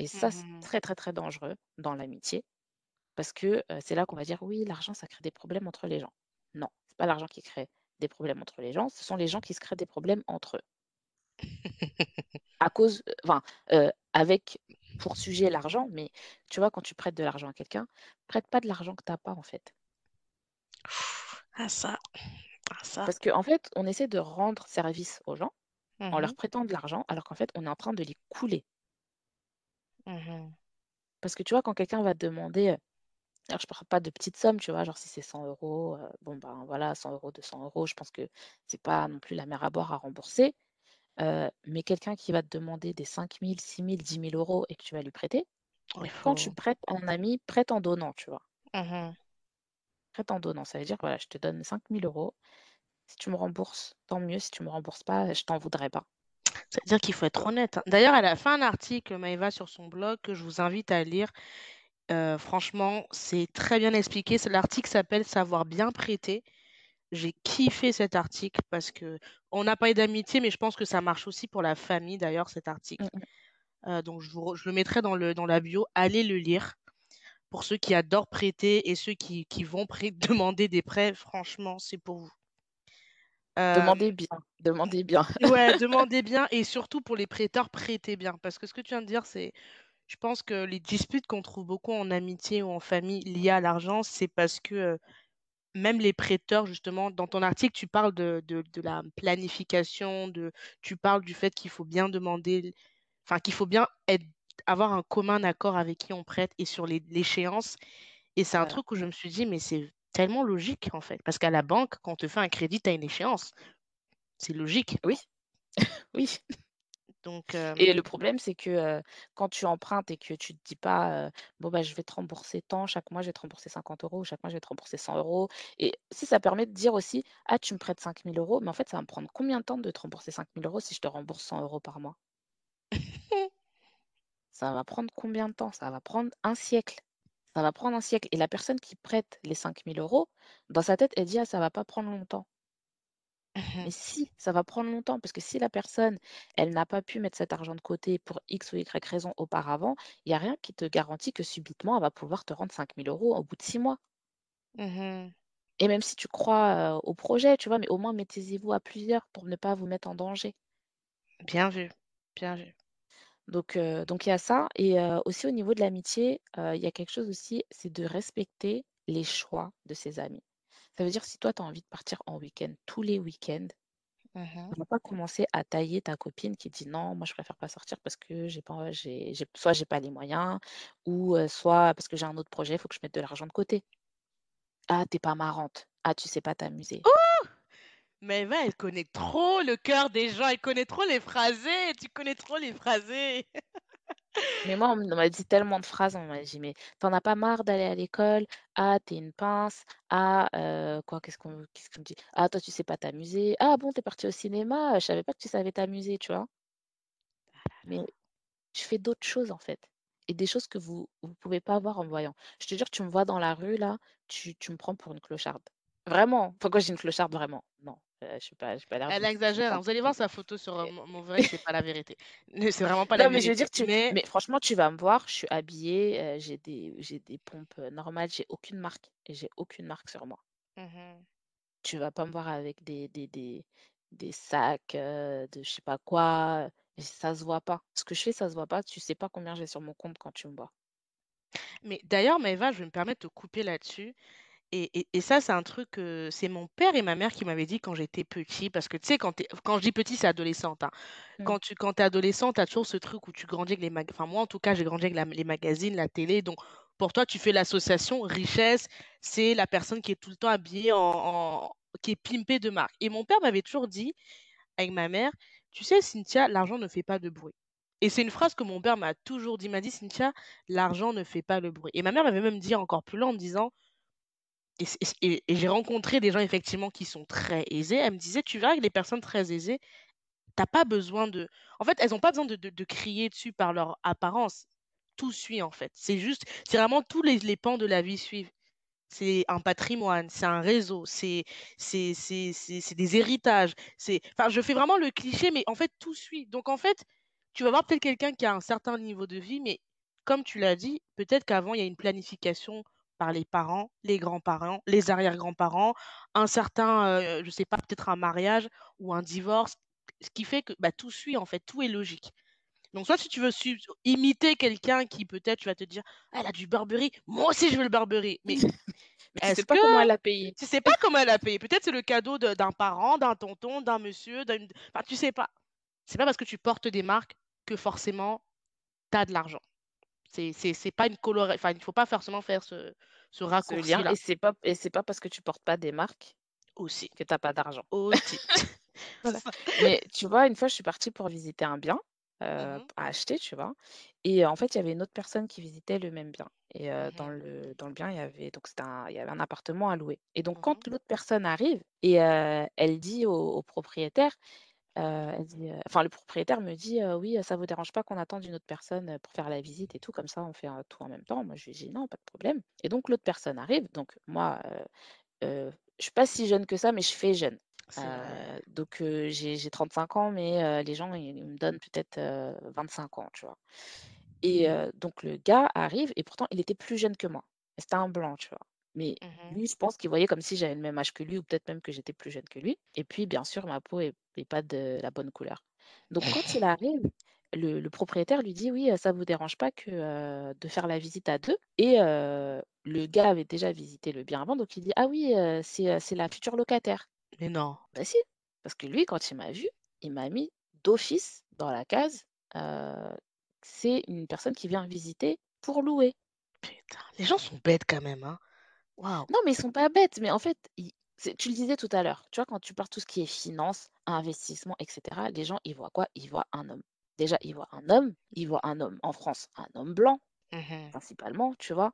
et ça, c'est Mmh très, très, très dangereux dans l'amitié parce que, c'est là qu'on va dire: «Oui, l'argent, ça crée des problèmes entre les gens». Non, c'est pas l'argent qui crée des problèmes entre les gens, ce sont les gens qui se créent des problèmes entre eux. [LAUGHS] À cause, enfin, avec pour sujet l'argent, mais tu vois, quand tu prêtes de l'argent à quelqu'un, prête pas de l'argent que tu as pas, en fait. Ah ça, ah ça. Parce qu'en fait, on essaie de rendre service aux gens en Mmh leur prêtant de l'argent, alors qu'en fait, on est en train de les couler. Mmh Parce que tu vois, quand quelqu'un va te demander, heu, alors je parle pas de petites sommes, tu vois? Genre si c'est 100 €, heu, bon, ben, voilà, 100 €, 200 €, je pense que c'est pas non plus la mer à boire à rembourser. Heu, mais quelqu'un qui va te demander des 5 000, 6 000, 10 000 € et que tu vas lui prêter, Il quand tu faut prêtes à un ami, prête en donnant, tu vois? mmh Prête en donnant, ça veut dire voilà, je te donne 5 000 €. Si tu me rembourses, tant mieux. Si tu me rembourses pas, je t'en voudrais pas, C'est-à-dire qu'il faut être honnête, hein. D'ailleurs, elle a fait un article, Maëva, sur son blog que je vous invite à lire. Heu, franchement, c'est très bien expliqué. C'est l'article s'appelle «Savoir bien prêter». j'ai kiffé cet article parce qu'on a parlé d'amitié, mais je pense que ça marche aussi pour la famille d'ailleurs cet article. Mmh mh. Heu, donc je vous re je le mettrai dans le dans la bio, allez le lire. Pour ceux qui adorent prêter et ceux qui qui vont [LAUGHS] demander des prêts, franchement, c'est pour vous. Demandez Hem, bien, demandez bien. [LAUGHS] ouais, [LAUGHS] demandez bien et surtout pour les prêteurs, prêtez bien. Parce que ce que tu viens de dire, c'est je pense que les disputes qu'on trouve beaucoup en amitié ou en famille liées à l'argent, c'est parce que, heu, même les prêteurs justement dans ton article, tu parles de de de la planification, de tu parles du fait qu'il faut bien demander enfin qu'il faut bien être avoir un commun accord avec qui on prête et sur l'é l'échéance et c'est un truc où je me suis dit: «Mais c'est tellement logique en fait». Parce qu'à la banque, quand on te fait un crédit, tu as une échéance. C'est logique. Oui, [LAUGHS] oui. Donc hem, Et le problème, c'est que, heu, quand tu empruntes et que tu te dis pas, heu: «Bon, bah, je vais te rembourser tant, chaque mois je vais te rembourser 50 euros, chaque mois je vais te rembourser 100 euros et si ça permet de dire aussi: «Ah, tu me prêtes 5 000 euros, mais en fait, ça va me prendre combien de temps de te rembourser 5 000 euros si je te rembourse 100 euros par mois?» [LAUGHS] Ça va prendre combien de temps? Ça va prendre un siècle. Ça va prendre un siècle et la personne qui prête les 5 000 euros, dans sa tête, elle dit: «Ah, ça va pas prendre longtemps». Mais mmh si, ça va prendre longtemps parce que si la personne, elle n'a pas pu mettre cet argent de côté pour X ou Y raison auparavant, il y a rien qui te garantit que subitement, elle va pouvoir te rendre 5 000 euros au bout de 6 mois. Mmh Et même si tu crois, au projet, tu vois? Mais au moins mettez-y-vous à plusieurs pour ne pas vous mettre en danger. Bien vu, bien vu. Donc donc il y a ça et aussi au niveau de l'amitié, il y a quelque chose aussi, c'est de respecter les choix de ses amis. Ça veut dire si toi tu as envie de partir en week-end tous les week-ends, Mmh on va pas commencer à tailler ta copine qui dit: «Non, moi je préfère pas sortir parce que j'ai pas j'ai j'ai soit j'ai pas les moyens ou soit parce que j'ai un autre projet, il faut que je mette de l'argent de côté. Ah, tu es pas marrante. Ah, tu sais pas t'amuser». Mais Maëva, elle connaît trop le cœur des gens, elle connaît trop les phrasés, tu connais trop les phrasés. [LAUGHS] Mais moi, on m'a dit tellement de phrases, on m'a dit: «Mais tu en as pas marre d'aller à l'école? Ah, tu es une pince. Ah, heu, quoi, qu'est-ce qu'on qu'est-ce qu'on me dit? Ah, toi, tu sais pas t'amuser. Ah bon, tu es partie au cinéma? Je savais pas que tu savais t'amuser», tu vois? Mais je fais d'autres choses, en fait et des choses que vous vous pouvez pas voir en me voyant. Je te jure, tu me vois dans la rue là, tu tu me prends pour une clocharde. Vraiment. Je dis une clocharde, vraiment. Non, je pas pas l'air Elle exagère, hein, vous allez voir sa photo sur, heu, mon mon vrai, c'est pas la vérité. [LAUGHS] C'est vraiment pas la Non, mais je veux vérité. dire, tu Mais mais franchement, tu vas me voir, je suis habillée, heu, j'ai des j'ai des pompes, normales, j'ai aucune marque et j'ai aucune marque sur moi. mmh Tu vas pas me voir avec des des des des sacs, de je sais pas quoi, ça se voit pas. Ce que je fais, ça se voit pas. Tu sais pas combien j'ai sur mon compte quand tu me vois. Mais d'ailleurs, Maëva, je vais me permettre de te couper là-dessus et et et ça, c'est un truc, heu, c'est mon père et ma mère qui m'avaient dit quand j'étais petit parce que tu sais, quand quand je dis petit, c'est adolescente, hein. Mmh. Quand tu quand es adolescente, tu as toujours ce truc où tu grandis avec les mag enfin moi, en tout cas, j'ai grandi avec la les magazines, la télé, donc pour toi, tu fais l'association richesse, c'est la personne qui est tout le temps habillée en en qui est pimpée de marque et mon père m'avait toujours dit avec ma mère: «Tu sais Cynthia, l'argent ne fait pas de bruit» et c'est une phrase que mon père m'a toujours dit. Il m'a dit: «Cynthia, l'argent ne fait pas le bruit» et ma mère m'avait même dit encore plus loin en me disant et j'ai rencontré des gens effectivement qui sont très aisés. Elle me disait: «Tu verras que les personnes très aisées, tu as pas besoin de en fait, elles ont pas besoin de de crier dessus par leur apparence. Tout suit en fait. C'est juste c'est vraiment tous les les pans de la vie suivent. C'est un patrimoine, c'est un réseau, c'est des héritages, c'est enfin, je fais vraiment le cliché, mais en fait, tout suit. Donc en fait, tu vas voir peut-être quelqu'un qui a un certain niveau de vie, mais comme tu l'as dit, peut-être qu'avant, il y a une planification par les parents, les grands-parents, les arrière-grands-parents, un certain, heu, je sais pas, peut-être un mariage ou un divorce, ce qui fait que, bah, tout suit en fait, tout est logique. Donc soit si tu veux imiter quelqu'un qui peut-être tu vas te dire: «Ah, elle a du Burberry, moi aussi je veux le Burberry», [LAUGHS] mais Mais tu sais pas que comment elle a payé. tu sais pas comment elle a payé? Peut-être c'est le cadeau de d'un parent, d'un tonton, d'un monsieur, d'une enfin tu sais pas. C'est pas parce que tu portes des marques que forcément tu as de l'argent. C'est pas une colora enfin il faut pas forcément faire ce ce lien raccourci-là. et c'est pas et c'est pas parce que tu portes pas des marques Aussi, que tu as pas d'argent. aussi. [LAUGHS] Voilà. [LAUGHS] Mais tu vois, une fois, je suis partie pour visiter un bien, heu, Mmh à acheter, tu vois? Et en fait, il y avait une autre personne qui visitait le même bien et dans Mmh le dans le bien, il y avait donc c'était un il y avait un appartement à louer et donc Mmh quand l'autre personne arrive et heu, elle dit au au propriétaire, elle dit, heu enfin, le propriétaire me dit, heu: «Oui, ça vous dérange pas qu'on attende une autre personne, pour faire la visite et tout, comme ça on fait, tout en même temps?» moi, je lui dis: «Non, pas de problème» et donc l'autre personne arrive, donc moi, je suis pas si jeune que ça, mais je fais jeune. Heu, donc j'ai j'ai 35 ans, mais les gens, ils ils me donnent peut-être, heu, 25 ans, tu vois? Et heu, donc le gars arrive et pourtant il était plus jeune que moi. C'était un blanc, tu vois? Mais Mmh lui, je pense qu'il voyait comme si j'avais le même âge que lui ou peut-être même que j'étais plus jeune que lui et puis bien sûr ma peau est est pas de la bonne couleur. Donc quand il [LAUGHS] arrive, le le propriétaire lui dit: «Oui, heu, ça vous dérange pas que, de faire la visite à 2?» et le gars avait déjà visité le bien avant donc il dit: «Ah oui, c'est, c'est la future locataire». Mais non. Bah si, parce que lui quand il m'a vu, il m'a mis d'office dans la case, c'est une personne qui vient visiter pour louer. Putain, les gens sont bêtes quand même, hein. Waouh. Non, mais ils sont pas bêtes, mais en fait, ils c'est tu le disais tout à l'heure, tu vois, quand tu parles tout ce qui est finance, investissement et cetera, les gens, ils voient quoi? Ils voient un homme. Déjà, ils voient un homme, ils voient un homme en France, un homme blanc Mmh principalement, tu vois?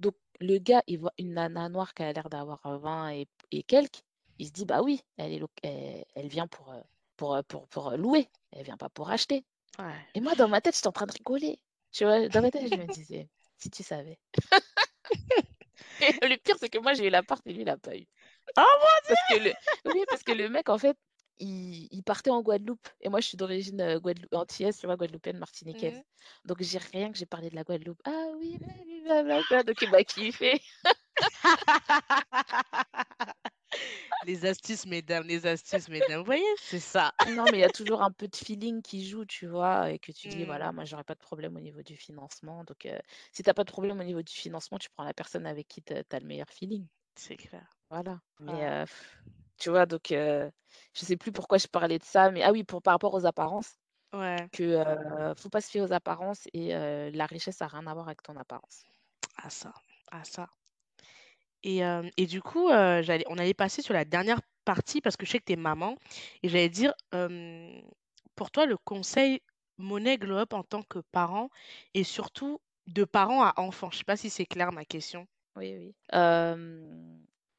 Donc le gars, il voit une nana noire qui a l'air d'avoir, heu, 20 et et quelques, il se dit: «Bah oui, elle est elle elle vient pour, pour, heu, pour pour, heu, louer, elle vient pas pour acheter» Ouais. et moi, dans ma tête, j'étais en train de rigoler, tu vois? Dans ma tête, je me disais: «Si tu savais». [LAUGHS] Et [LAUGHS] le pire, c'est que moi, j'ai eu l'appart et lui, il a pas eu. Oh mon [LAUGHS] Parce que le oui, parce que le mec, en fait, il il partait en Guadeloupe et moi, je suis d'origine, heu, guadelou antillaise, tu vois? Guadeloupéenne, martiniquaise. Donc j'ai rien que j'ai parlé de la Guadeloupe. «Ah oui, blablabla», donc il m'a kiffé. [LAUGHS] [LAUGHS] Les astuces, mesdames, les astuces, mesdames. Vous voyez? C'est ça. Non, mais il y a toujours un peu de feeling qui joue, tu vois? Et que tu dis: Mmh, «Voilà, moi, j'aurais pas de problème au niveau du financement». Donc heu, si tu as pas de problème au niveau du financement, tu prends la personne avec qui tu as le meilleur feeling. c'est clair. Voilà. Mais heu, tu vois? Donc heu, je sais plus pourquoi je parlais de ça, mais ah oui, pour par rapport aux apparences. Ouais. Que, heu, faut pas se fier aux apparences et la richesse a rien à voir avec ton apparence. Ah ça, ah ça. Et hem et du coup, j'allais on allait passer sur la dernière partie parce que je sais que tu es maman et j'allais dire, hem, pour toi, le conseil money glow up en tant que parent et surtout de parent à enfant. Je sais pas si c'est clair ma question? Oui, oui.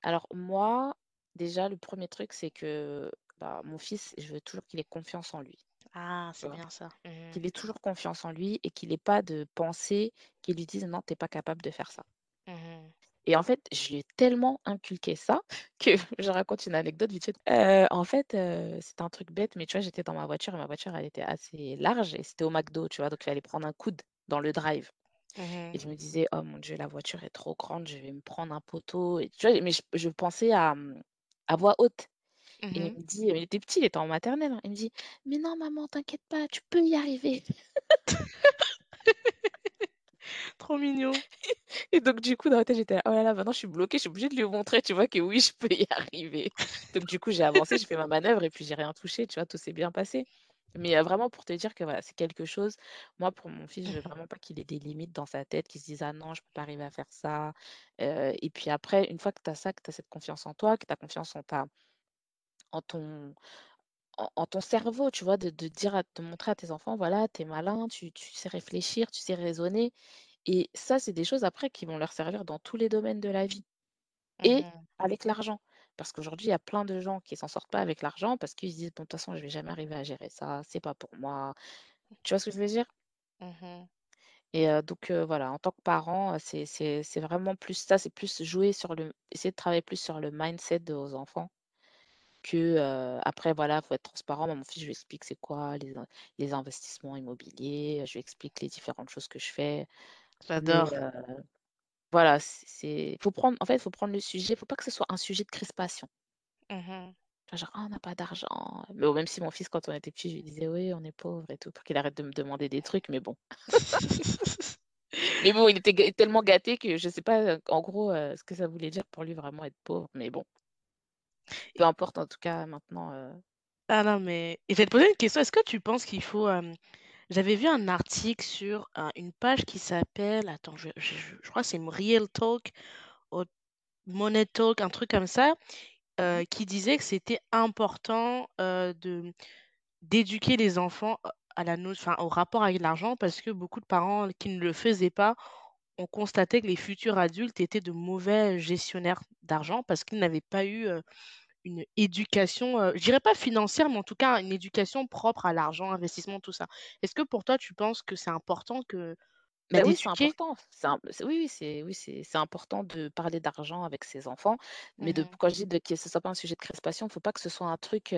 Alors moi, déjà le premier truc, c'est que, bah, mon fils, je veux toujours qu'il ait confiance en lui, Ah, c'est bien ça. Mmh Qu'il ait toujours confiance en lui et qu'il ait pas de pensée qui lui disent: «Non, tu es pas capable de faire ça». Mmh Et en fait, je lui ai tellement inculqué ça que [LAUGHS] je raconte une anecdote vite fait. Heu, en fait, heu, c'était un truc bête, mais tu vois, j'étais dans ma voiture et ma voiture, elle était assez large et c'était au McDo, tu vois? Donc il fallait prendre un coude dans le drive et Mmh je me disais: «Oh mon Dieu, la voiture est trop grande, je vais me prendre un poteau» et tu vois? Mais je je pensais à, mmh, à voix haute et il Mmh me dit il était petit, il était en maternelle, hein. Il me dit: «Mais non maman, t'inquiète pas, tu peux y arriver». [LAUGHS] Trop mignon. [LAUGHS] Et donc du coup, dans ma tête, j'étais là: «Oh là là, maintenant je suis bloquée, je suis obligée de lui montrer, tu vois, que oui, je peux y [LAUGHS] arriver». Donc du coup, j'ai avancé, j'ai fait ma manœuvre et puis j'ai rien touché, tu vois, tout s'est bien passé. Mais heu, vraiment pour te dire que voilà, c'est quelque chose moi, pour mon fils, je veux vraiment pas qu'il ait des limites dans sa tête, qu'il se dise: «Ah non, je peux pas arriver à faire ça». Heu et puis après, une fois que tu as ça, que tu as cette confiance en toi, que tu as confiance en ta en ton en ton cerveau, tu vois, de dire à de montrer à tes enfants: «Voilà, tu es malin, tu sais réfléchir, tu sais raisonner» et ça, c'est des choses après qui vont leur servir dans tous les domaines de la vie. Et Mmh avec l'argent. Parce qu'aujourd'hui, il y a plein de gens qui s'en sortent pas avec l'argent parce qu'ils se disent: «Bon, de toute façon, je vais jamais arriver à gérer ça, c'est pas pour moi». Tu vois ce que je veux dire? Mmh Et donc voilà, en tant que parent, c'est c'est c'est vraiment plus ça, c'est plus jouer sur le essayer de travailler plus sur le mindset de vos enfants que, après voilà, faut être transparent. Moi, mon fils, je lui explique c'est quoi les les investissements immobiliers, je lui explique les différentes choses que je fais. Mais J'adore. heu, voilà, c'est faut prendre en fait, il faut prendre le sujet, faut pas que ce soit un sujet de crispation. Mmh genre: «Ah, on n'a pas d'argent». Mais bon, même si mon fils, quand on était petit, je lui disais: «Oui, on est pauvre et tout», pour qu'il arrête de me demander des trucs, mais bon. [LAUGHS] Mais bon, il était ga tellement gâté que je sais pas, en gros, heu, ce que ça voulait dire pour lui vraiment être pauvre, mais bon, peu importe en tout cas maintenant, heu Ah non, mais et j'allais te poser une question, est-ce que tu penses qu'il faut, j'avais vu un article sur un une page qui s'appelle attends, je je je je crois que c'est Real Talk ou Money Talk, un truc comme ça, mmh. heu, qui disait que c'était important, heu, de d'éduquer les enfants, heu, à la no enfin, au rapport avec l'argent parce que beaucoup de parents qui ne le faisaient pas ont constaté que les futurs adultes étaient de mauvais gestionnaires d'argent parce qu'ils n'avaient pas eu, une éducation, je dirais pas financière, mais en tout cas une éducation propre à l'argent, investissement, tout ça. Est-ce que pour toi, tu penses que c'est important que Bah, Ben oui, c'est important. Un oui, c'est oui, c'est important de parler d'argent avec ses enfants, mais de Mmh quand je dis de que ce soit pas un sujet de crispation, il faut pas que ce soit un truc,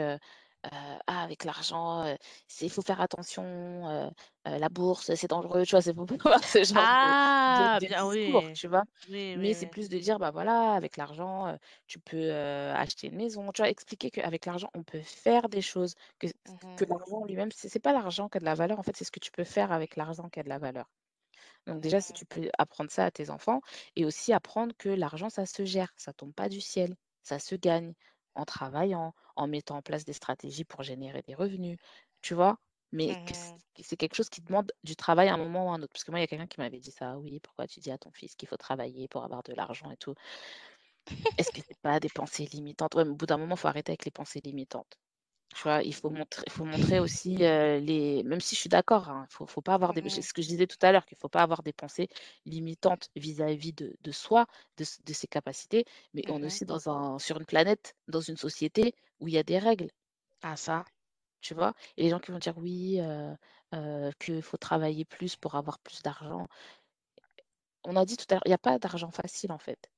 heu: «Ah avec l'argent, c'est il faut faire attention, heu, la bourse, c'est dangereux», tu vois? C'est pas [LAUGHS] avoir ce genre de de Ah! de Bien discours, oui. tu vois? Oui, Mais c'est plus de dire: «Bah, voilà, avec l'argent, tu peux, acheter une maison», tu vois? Expliquer qu'avec l'argent, on peut faire des choses, que que Mmh l'argent lui-même, c'est c'est pas l'argent qui a de la valeur, en fait, c'est ce que tu peux faire avec l'argent qui a de la valeur. Donc déjà, si Mmh tu peux apprendre ça à tes enfants et aussi apprendre que l'argent, ça se gère, ça tombe pas du ciel, ça se gagne en travaillant, en mettant en place des stratégies pour générer des revenus, tu vois? Mais Mmh c'est quelque chose qui demande du travail à un moment ou à un autre. Parce que moi, il y a quelqu'un qui m'avait dit ça: «Oui, pourquoi tu dis à ton fils qu'il faut travailler pour avoir de l'argent et tout? Est-ce que c'est pas des pensées limitantes?» ouais, mais au bout d'un moment, il faut arrêter avec les pensées limitantes. Tu vois? Il faut montrer il faut montrer aussi, les même si je suis d'accord, hein, faut faut pas avoir des c'est ce que je disais tout à l'heure, qu'il faut pas avoir des pensées limitantes vis-à-vis de de soi, de de ses capacités, mais on est aussi dans un sur une planète, dans une société où il y a des règles, Ah ça. tu vois? Et les gens qui vont dire: «Oui, qu'il faut travailler plus pour avoir plus d'argent». On a dit tout à l'heure, il y a pas d'argent facile, en fait.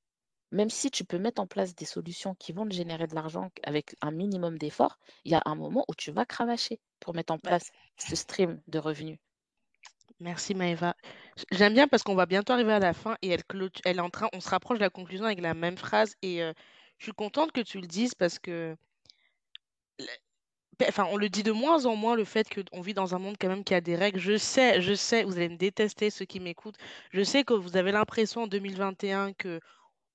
Même si tu peux mettre en place des solutions qui vont te générer de l'argent avec un minimum d'effort, il y a un moment où tu vas cravacher pour mettre en Bah, place ce stream de revenus. merci Maëva. J'aime bien parce qu'on va bientôt arriver à la fin et elle elle est en train on se rapproche de la conclusion avec la même phrase et heu, je suis contente que tu le dises parce que enfin, on le dit de moins en moins, le fait qu'on vit dans un monde quand même qui a des règles. Je sais, je sais, vous allez me détester, ceux qui m'écoutent. Je sais que vous avez l'impression en 2021 que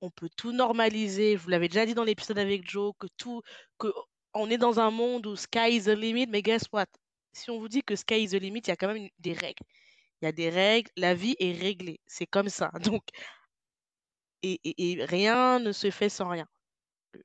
on peut tout normaliser. Je vous l'avais déjà dit dans l'épisode avec Joe, que tout, que on est dans un monde où sky is the limit, mais guess what? Si on vous dit que sky is the limit, il y a quand même des règles. Il y a des règles, la vie est réglée. C'est comme ça. [LAUGHS] Donc, et, et et rien ne se fait sans rien.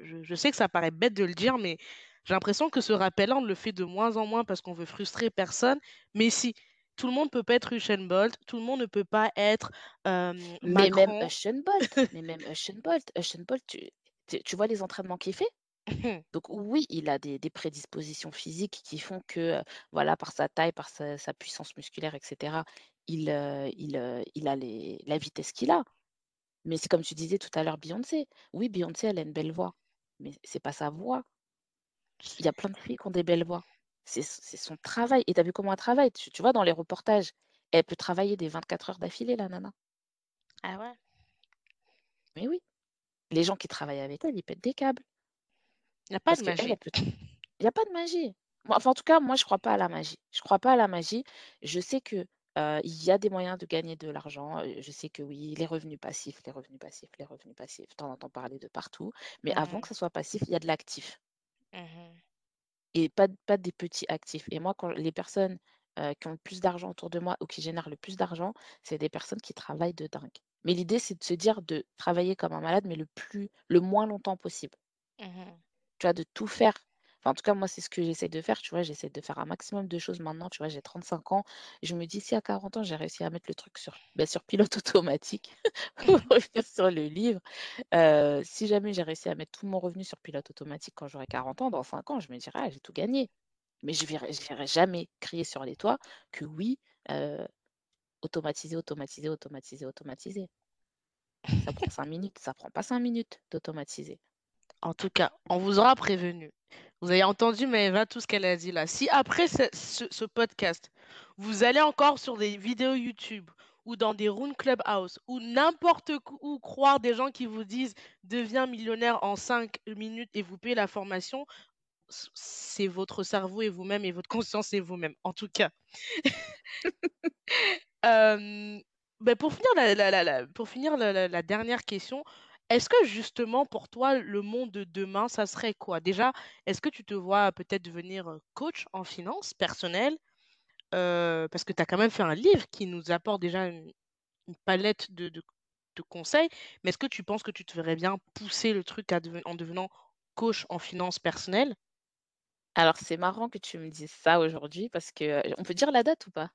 Je je sais que ça paraît bête de le dire, mais j'ai l'impression que ce rappel-là, on le fait de moins en moins parce qu'on veut frustrer personne. Mais si, tout le monde peut pas être Usain Bolt, tout le monde ne peut pas être, hem, Mais même. Usain Bolt, mais même Usain Bolt, Usain Bolt, tu, tu tu vois les entraînements qu'il fait? [LAUGHS] Donc oui, il a des, des prédispositions physiques qui font que, voilà, par sa taille, par sa, sa puissance musculaire, et cetera, il, a les, la vitesse qu'il a. Mais c'est comme tu disais tout à l'heure, Beyoncé. Oui, Beyoncé, elle a une belle voix, mais c'est pas sa voix. Il y a plein de filles qui ont des belles voix. C'est son travail et tu as vu comment elle travaille? Tu tu vois dans les reportages, elle peut travailler des 24 heures d'affilée la nana. ah ouais? Mais oui, les gens qui travaillent avec elle, ils pètent des câbles Il y a pas parce de magie. peut il y a pas de magie. Enfin, en tout cas, moi, je crois pas à la magie. Je crois pas à la magie. Je sais que, heu, il y a des moyens de gagner de l'argent, je sais que oui, les revenus passifs, les revenus passifs, les revenus passifs, tu en entends parler de partout, mais avant Mmh que ça soit passif, il y a de l'actif. Mmh Et pas pas des petits actifs et moi quand les personnes, qui ont le plus d'argent autour de moi ou qui génèrent le plus d'argent, c'est des personnes qui travaillent de dingue. Mais l'idée, c'est de se dire de travailler comme un malade, mais le plus le moins longtemps possible. Mmh Tu vois? De tout faire. En tout cas, moi, c'est ce que j'essaie de faire, tu vois? J'essaie de faire un maximum de choses maintenant, tu vois? J'ai 35 ans. Je me dis: «Si à 40 ans, j'ai réussi à mettre le truc sur, bah, sur pilote [LAUGHS] automatique», [LAUGHS] pour revenir sur le livre, si jamais j'ai réussi à mettre tout mon revenu sur pilote automatique quand j'aurai 40 ans, dans 5 ans, je me dirai: «Ah, j'ai tout gagné». Mais je verrai jamais crier sur les toits que oui, automatiser, automatiser, automatiser, automatiser. Ça prend 5 minutes, ça prend pas 5 minutes d'automatiser. En tout cas, on vous aura prévenu. Vous avez entendu Maëva, tout ce qu'elle a dit là. Si après ce podcast, vous allez encore sur des vidéos YouTube ou dans des rooms Clubhouse ou n'importe où croire des gens qui vous disent: «Deviens millionnaire en 5 minutes et vous payez la formation», c'est votre cerveau et vous-même et votre conscience et vous-même, en tout cas. Hem, [LAUGHS] beh, pour finir la dernière question, est-ce que justement pour toi le monde de demain, ça serait quoi? Déjà, est-ce que tu te vois peut-être devenir, coach en finances personnelles? Heu, parce que tu as quand même fait un livre qui nous apporte déjà une palette de conseils, mais est-ce que tu penses que tu te verrais bien pousser le truc en devenant coach en finances personnelles? Alors c'est marrant que tu me dises ça aujourd'hui parce que, on peut dire la date ou pas?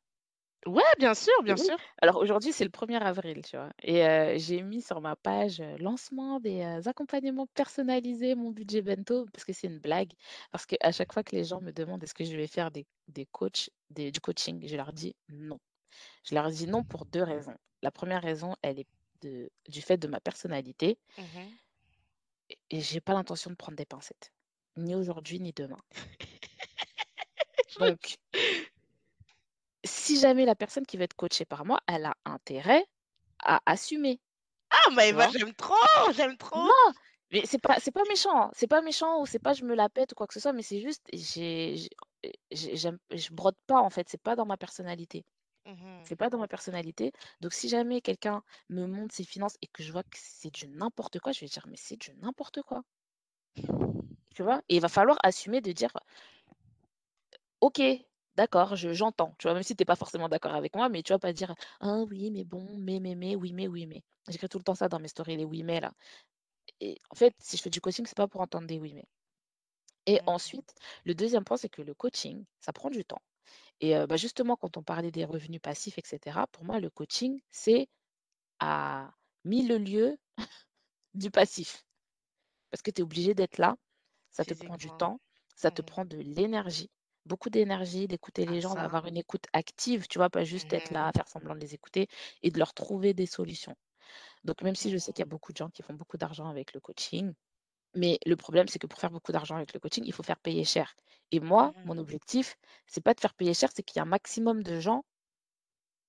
Ouais, bien sûr, bien Oui. sûr. Alors aujourd'hui, c'est le premier avril, tu vois? Et j'ai mis sur ma page, lancement des, accompagnements personnalisés, mon budget bento, parce que c'est une blague. Parce qu'à chaque fois que les gens me demandent: «Est-ce que je vais faire des des coachs des du coaching?» je leur dis: «Non». Je leur dit non pour deux raisons. La première raison, elle est de, du fait de ma personnalité Mmh et, et j'ai pas l'intention de prendre des pincettes, ni aujourd'hui ni demain. [LAUGHS] Donc, si jamais la personne qui va être coachée par moi, elle a intérêt à assumer, Ah Maëva, vois? j'aime trop, j'aime trop! Non, mais c'est pas c'est pas méchant, hein, c'est pas méchant ou c'est pas je me la pète ou quoi que ce soit, mais c'est juste j'ai je brode pas en fait, c'est pas dans ma personnalité. Mmh C'est pas dans ma personnalité. Donc si jamais quelqu'un me montre ses finances et que je vois que c'est du n'importe quoi, je vais dire: «Mais c'est du n'importe quoi». Tu vois? Et il va falloir assumer de dire: «OK, d'accord, je j'entends». Tu vois? Même si tu es pas forcément d'accord avec moi, mais tu vas pas dire: «Ah oui, mais bon, mais, mais, mais, oui, mais, oui, mais». J'écris tout le temps ça dans mes stories, les oui, mais là. Et en fait, si je fais du coaching, c'est pas pour entendre des oui, mais. Et Mmh. ensuite, le deuxième point, c'est que le coaching, ça prend du temps. Et bah, justement, quand on parlait des revenus passifs et cetera, pour moi, le coaching, c'est à 1000 lieues [LAUGHS] du passif. Parce que tu es obligé d'être là, ça te prend du temps, ça te prend de l'énergie, beaucoup d'énergie, d'écouter Ah les gens, d'avoir une écoute active, tu vois? Pas juste être là, Mmh à faire semblant de les écouter et de leur trouver des solutions. Donc même si je sais Mmh qu'il y a beaucoup de gens qui font beaucoup d'argent avec le coaching, mais le problème, c'est que pour faire beaucoup d'argent avec le coaching, il faut faire payer cher. Et moi, Mmh mon objectif, c'est pas de faire payer cher, c'est qu'il y ait un maximum de gens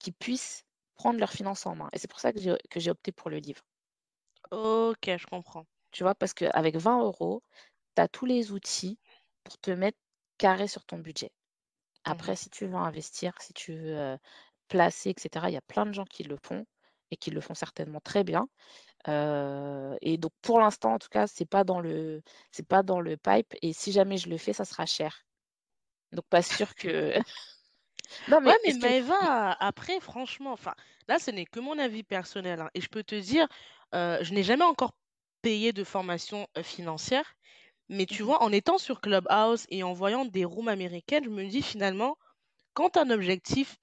qui puissent prendre leurs finances en main. Et c'est pour ça que j'ai que j'ai opté pour le livre. OK, je comprends. Tu vois? Parce qu'avec 20 euros, tu as tous les outils pour te mettre carré sur ton budget. Après, Mmh si tu veux investir, si tu veux, placer et cetera, il y a plein de gens qui le font et qui le font certainement très bien. Et donc pour l'instant, en tout cas, c'est pas dans le c'est pas dans le pipe et si jamais je le fais, ça sera cher. Donc pas sûr que [LAUGHS] non Ouais, mais mais que Maëva, après, franchement, enfin, là, ce n'est que mon avis personnel, hein, et je peux te dire, je n'ai jamais encore payé de formation, financière, mais tu mmh vois, en étant sur Clubhouse et en voyant des rooms américaines, je me dis finalement, quand tu as un objectif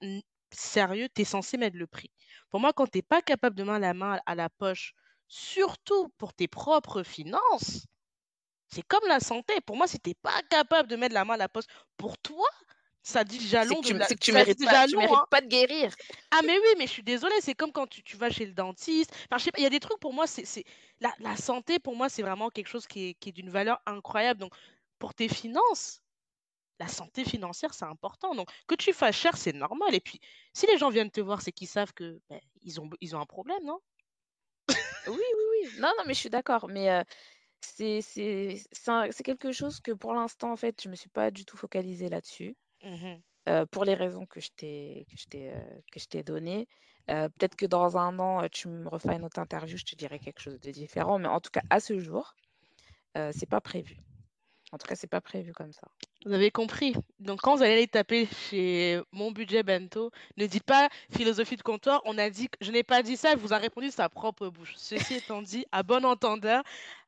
sérieux, tu es censé mettre le prix. Pour moi, quand tu es pas capable de mettre la main à la poche, surtout pour tes propres finances, c'est comme la santé. Pour moi, si tu es pas capable de mettre la main à la poche pour toi, ça dit c'est jalon que de tu la c'est que tu mérites pas tu jalon, mérites hein. pas de guérir. Ah mais oui, mais je suis désolée, c'est comme quand tu tu vas chez le dentiste. Enfin, je sais pas, il y a des trucs pour moi, c'est c'est la la santé pour moi, c'est vraiment quelque chose qui est qui est d'une valeur incroyable. Donc pour tes finances, la santé financière, c'est important. Donc que tu fasses cher, c'est normal. Et puis, si les gens viennent te voir, c'est qu'ils savent que, beh, ils ont ils ont un problème, non? Oui, oui, oui. Non, non, mais je suis d'accord, mais heu, c'est c'est c'est c'est quelque chose que pour l'instant, en fait, je me suis pas du tout focalisée là-dessus. Mmh pour les raisons que je t'ai que je t'ai, heu, que je t'ai données. Heu, peut-être que dans un an, tu me refais une autre interview, je te dirai quelque chose de différent, mais en tout cas, à ce jour, c'est pas prévu. En tout cas, c'est pas prévu comme ça. Vous avez compris. Donc quand vous allez aller taper chez Mon Budget Bento, ne dites pas philosophie de comptoir. On a dit que je n'ai pas dit ça, elle vous a répondu de sa propre bouche. Ceci étant dit, à bon entendeur,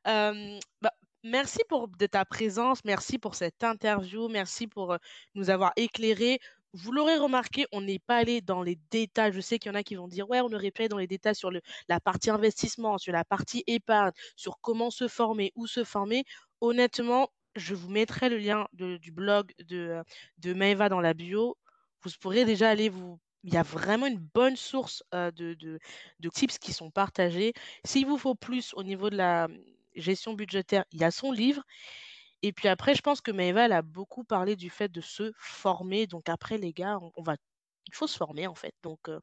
bah, merci pour de ta présence, merci pour cette interview, merci pour, heu, nous avoir éclairés. Vous l'aurez remarqué, on n'est pas allé dans les détails. Je sais qu'il y en a qui vont dire: «Ouais, on aurait pu aller dans les détails sur la partie investissement, sur la partie épargne, sur comment se former, où se former». Honnêtement, je vous mettrai le lien du blog de, heu, de Maëva dans la bio. Vous pourrez déjà aller vous il y a vraiment une bonne source, heu, de de tips qui sont partagés. S'il vous faut plus au niveau de la, gestion budgétaire, il y a son livre et puis après je pense que Maëva, elle a beaucoup parlé du fait de se former. Donc après les gars, on on va il faut se former en fait. Donc heu,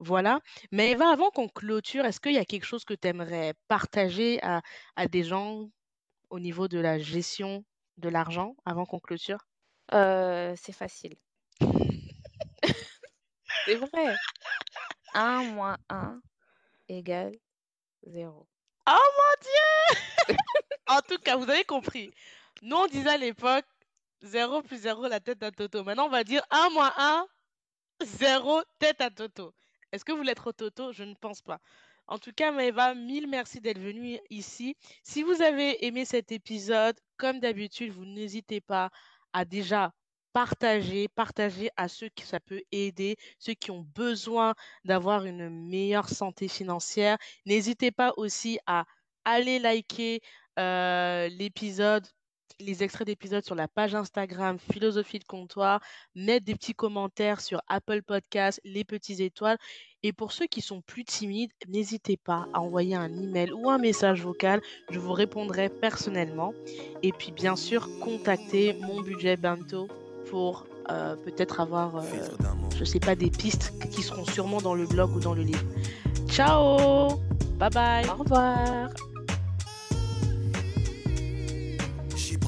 voilà. Maëva, avant qu'on clôture, est-ce qu'il y a quelque chose que tu aimerais partager à à des gens au niveau de la gestion de l'argent avant qu'on clôture? Heu, c'est facile. [LAUGHS] C'est vrai. un moins un égale zéro. Oh mon Dieu! [LAUGHS] En tout cas, vous avez compris. Nous, on disait à l'époque zéro plus zéro la tête d'un toto. Maintenant, on va dire un moins un zéro tête à toto. Est-ce que vous voulez être au toto? Je ne pense pas. En tout cas, Maëva, mille merci d'être venue ici. Si vous avez aimé cet épisode, comme d'habitude, vous n'hésitez pas à déjà partager, partager à ceux qui ça peut aider, ceux qui ont besoin d'avoir une meilleure santé financière. N'hésitez pas aussi à aller liker, heu, l'épisode les extraits d'épisodes sur la page Instagram Philosophie de comptoir, mettre des petits commentaires sur Apple Podcasts, les petits étoiles. Et pour ceux qui sont plus timides, n'hésitez pas à envoyer un email ou un message vocal. Je vous répondrai personnellement. Et puis bien sûr, contactez mon budget Bento pour euh, peut-être avoir, euh, je sais pas, des pistes qui seront sûrement dans le blog ou dans le livre. Ciao Bye bye Au revoir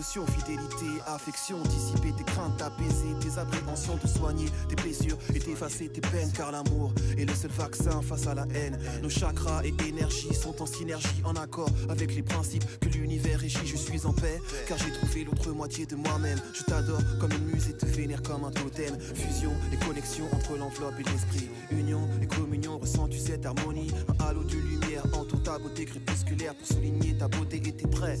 fidélité, affection, dissiper tes craintes, apaiser tes appréhensions, te soigner tes blessures et t'effacer tes peines, car l'amour est le seul vaccin face à la haine. Nos chakras et énergies sont en synergie, en accord avec les principes que l'univers régit. Je suis en paix, car j'ai trouvé l'autre moitié de moi-même. Je t'adore comme une muse et te vénère comme un totem. Fusion et connexion entre l'enveloppe et l'esprit. Union et communion, ressens-tu cette harmonie? Un halo de lumière entoure ta beauté crépusculaire pour souligner ta beauté et tes traits.